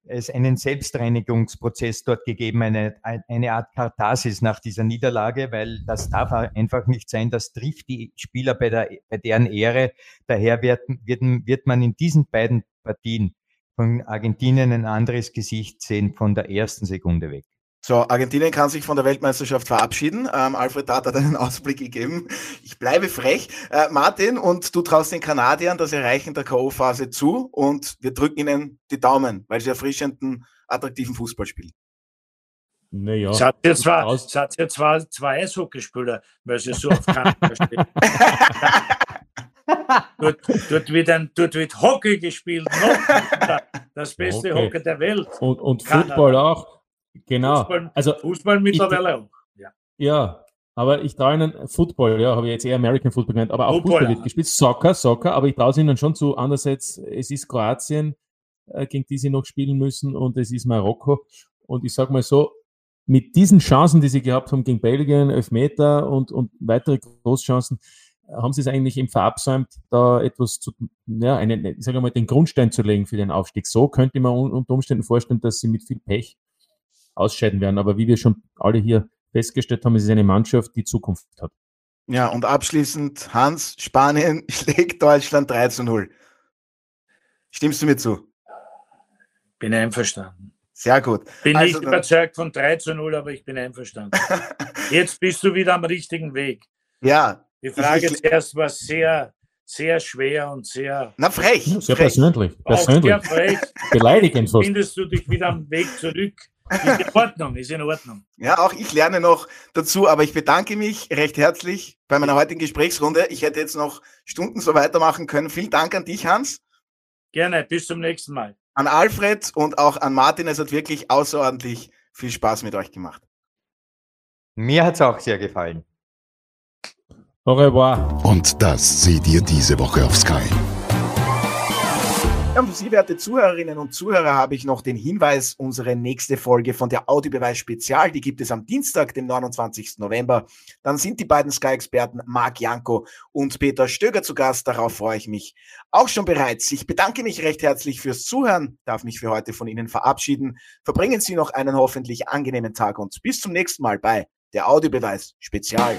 es einen Selbstreinigungsprozess dort gegeben, eine, eine Art Katharsis nach dieser Niederlage, weil das darf einfach nicht sein. Das trifft die Spieler bei, der, bei deren Ehre. Daher wird, wird, wird man in diesen beiden Partien von Argentinien ein anderes Gesicht sehen von der ersten Sekunde weg. So, Argentinien kann sich von der Weltmeisterschaft verabschieden. Ähm, Alfred Tat hat einen Ausblick gegeben. Ich bleibe frech. Äh, Martin, und du traust den Kanadiern das Erreichen der K.O.-Phase zu und wir drücken ihnen die Daumen, weil sie erfrischenden, attraktiven Fußball spielen. Naja. Es hat ja zwar, es hat ja zwar zwei Eishockeyspieler, weil sie so auf Kanada stehen. dort, dort, wird ein, dort wird Hockey gespielt, noch das beste okay. Hockey der Welt. Und, und Football auch. Genau. Fußball, also, Fußball mittlerweile ich, auch. Ja. ja, aber ich traue ihnen Football, ja, habe ich jetzt eher American Football genannt, aber auch Football, Fußball wird gespielt. Soccer, Soccer, aber ich traue es ihnen schon zu. Andererseits, es ist Kroatien, äh, gegen die sie noch spielen müssen und es ist Marokko. Und ich sage mal so, mit diesen Chancen, die sie gehabt haben gegen Belgien, Elfmeter und, und weitere Großchancen, haben sie es eigentlich eben verabsäumt, da etwas zu, ja, einen, ich sage mal, den Grundstein zu legen für den Aufstieg. So könnte man unter Umständen vorstellen, dass sie mit viel Pech ausscheiden werden. Aber wie wir schon alle hier festgestellt haben, ist es eine Mannschaft, die Zukunft hat. Ja, und abschließend, Hans, Spanien schlägt Deutschland 3 zu 0. Stimmst du mir zu? Bin einverstanden. Sehr gut. Bin also, nicht überzeugt von 3 zu 0, aber ich bin einverstanden. Jetzt bist du wieder am richtigen Weg. Ja. Die Frage ich, zuerst war sehr, sehr schwer und sehr. Na, frech. Sehr frech. persönlich. persönlich. Sehr frech. Beleidigend fast. Findest du dich wieder am Weg zurück ist in Ordnung, ist in Ordnung. Ja, auch ich lerne noch dazu, aber ich bedanke mich recht herzlich bei meiner heutigen Gesprächsrunde. Ich hätte jetzt noch Stunden so weitermachen können. Vielen Dank an dich, Hans. Gerne, bis zum nächsten Mal. An Alfred und auch an Martin. Es hat wirklich außerordentlich viel Spaß mit euch gemacht. Mir hat es auch sehr gefallen. Au revoir. Und das seht ihr diese Woche auf Sky. Ja, und für Sie, werte Zuhörerinnen und Zuhörer, habe ich noch den Hinweis, unsere nächste Folge von der Audiobeweis Spezial, die gibt es am Dienstag, dem 29. November. Dann sind die beiden Sky-Experten Marc Janko und Peter Stöger zu Gast. Darauf freue ich mich auch schon bereits. Ich bedanke mich recht herzlich fürs Zuhören, darf mich für heute von Ihnen verabschieden. Verbringen Sie noch einen hoffentlich angenehmen Tag und bis zum nächsten Mal bei der Audiobeweis Spezial.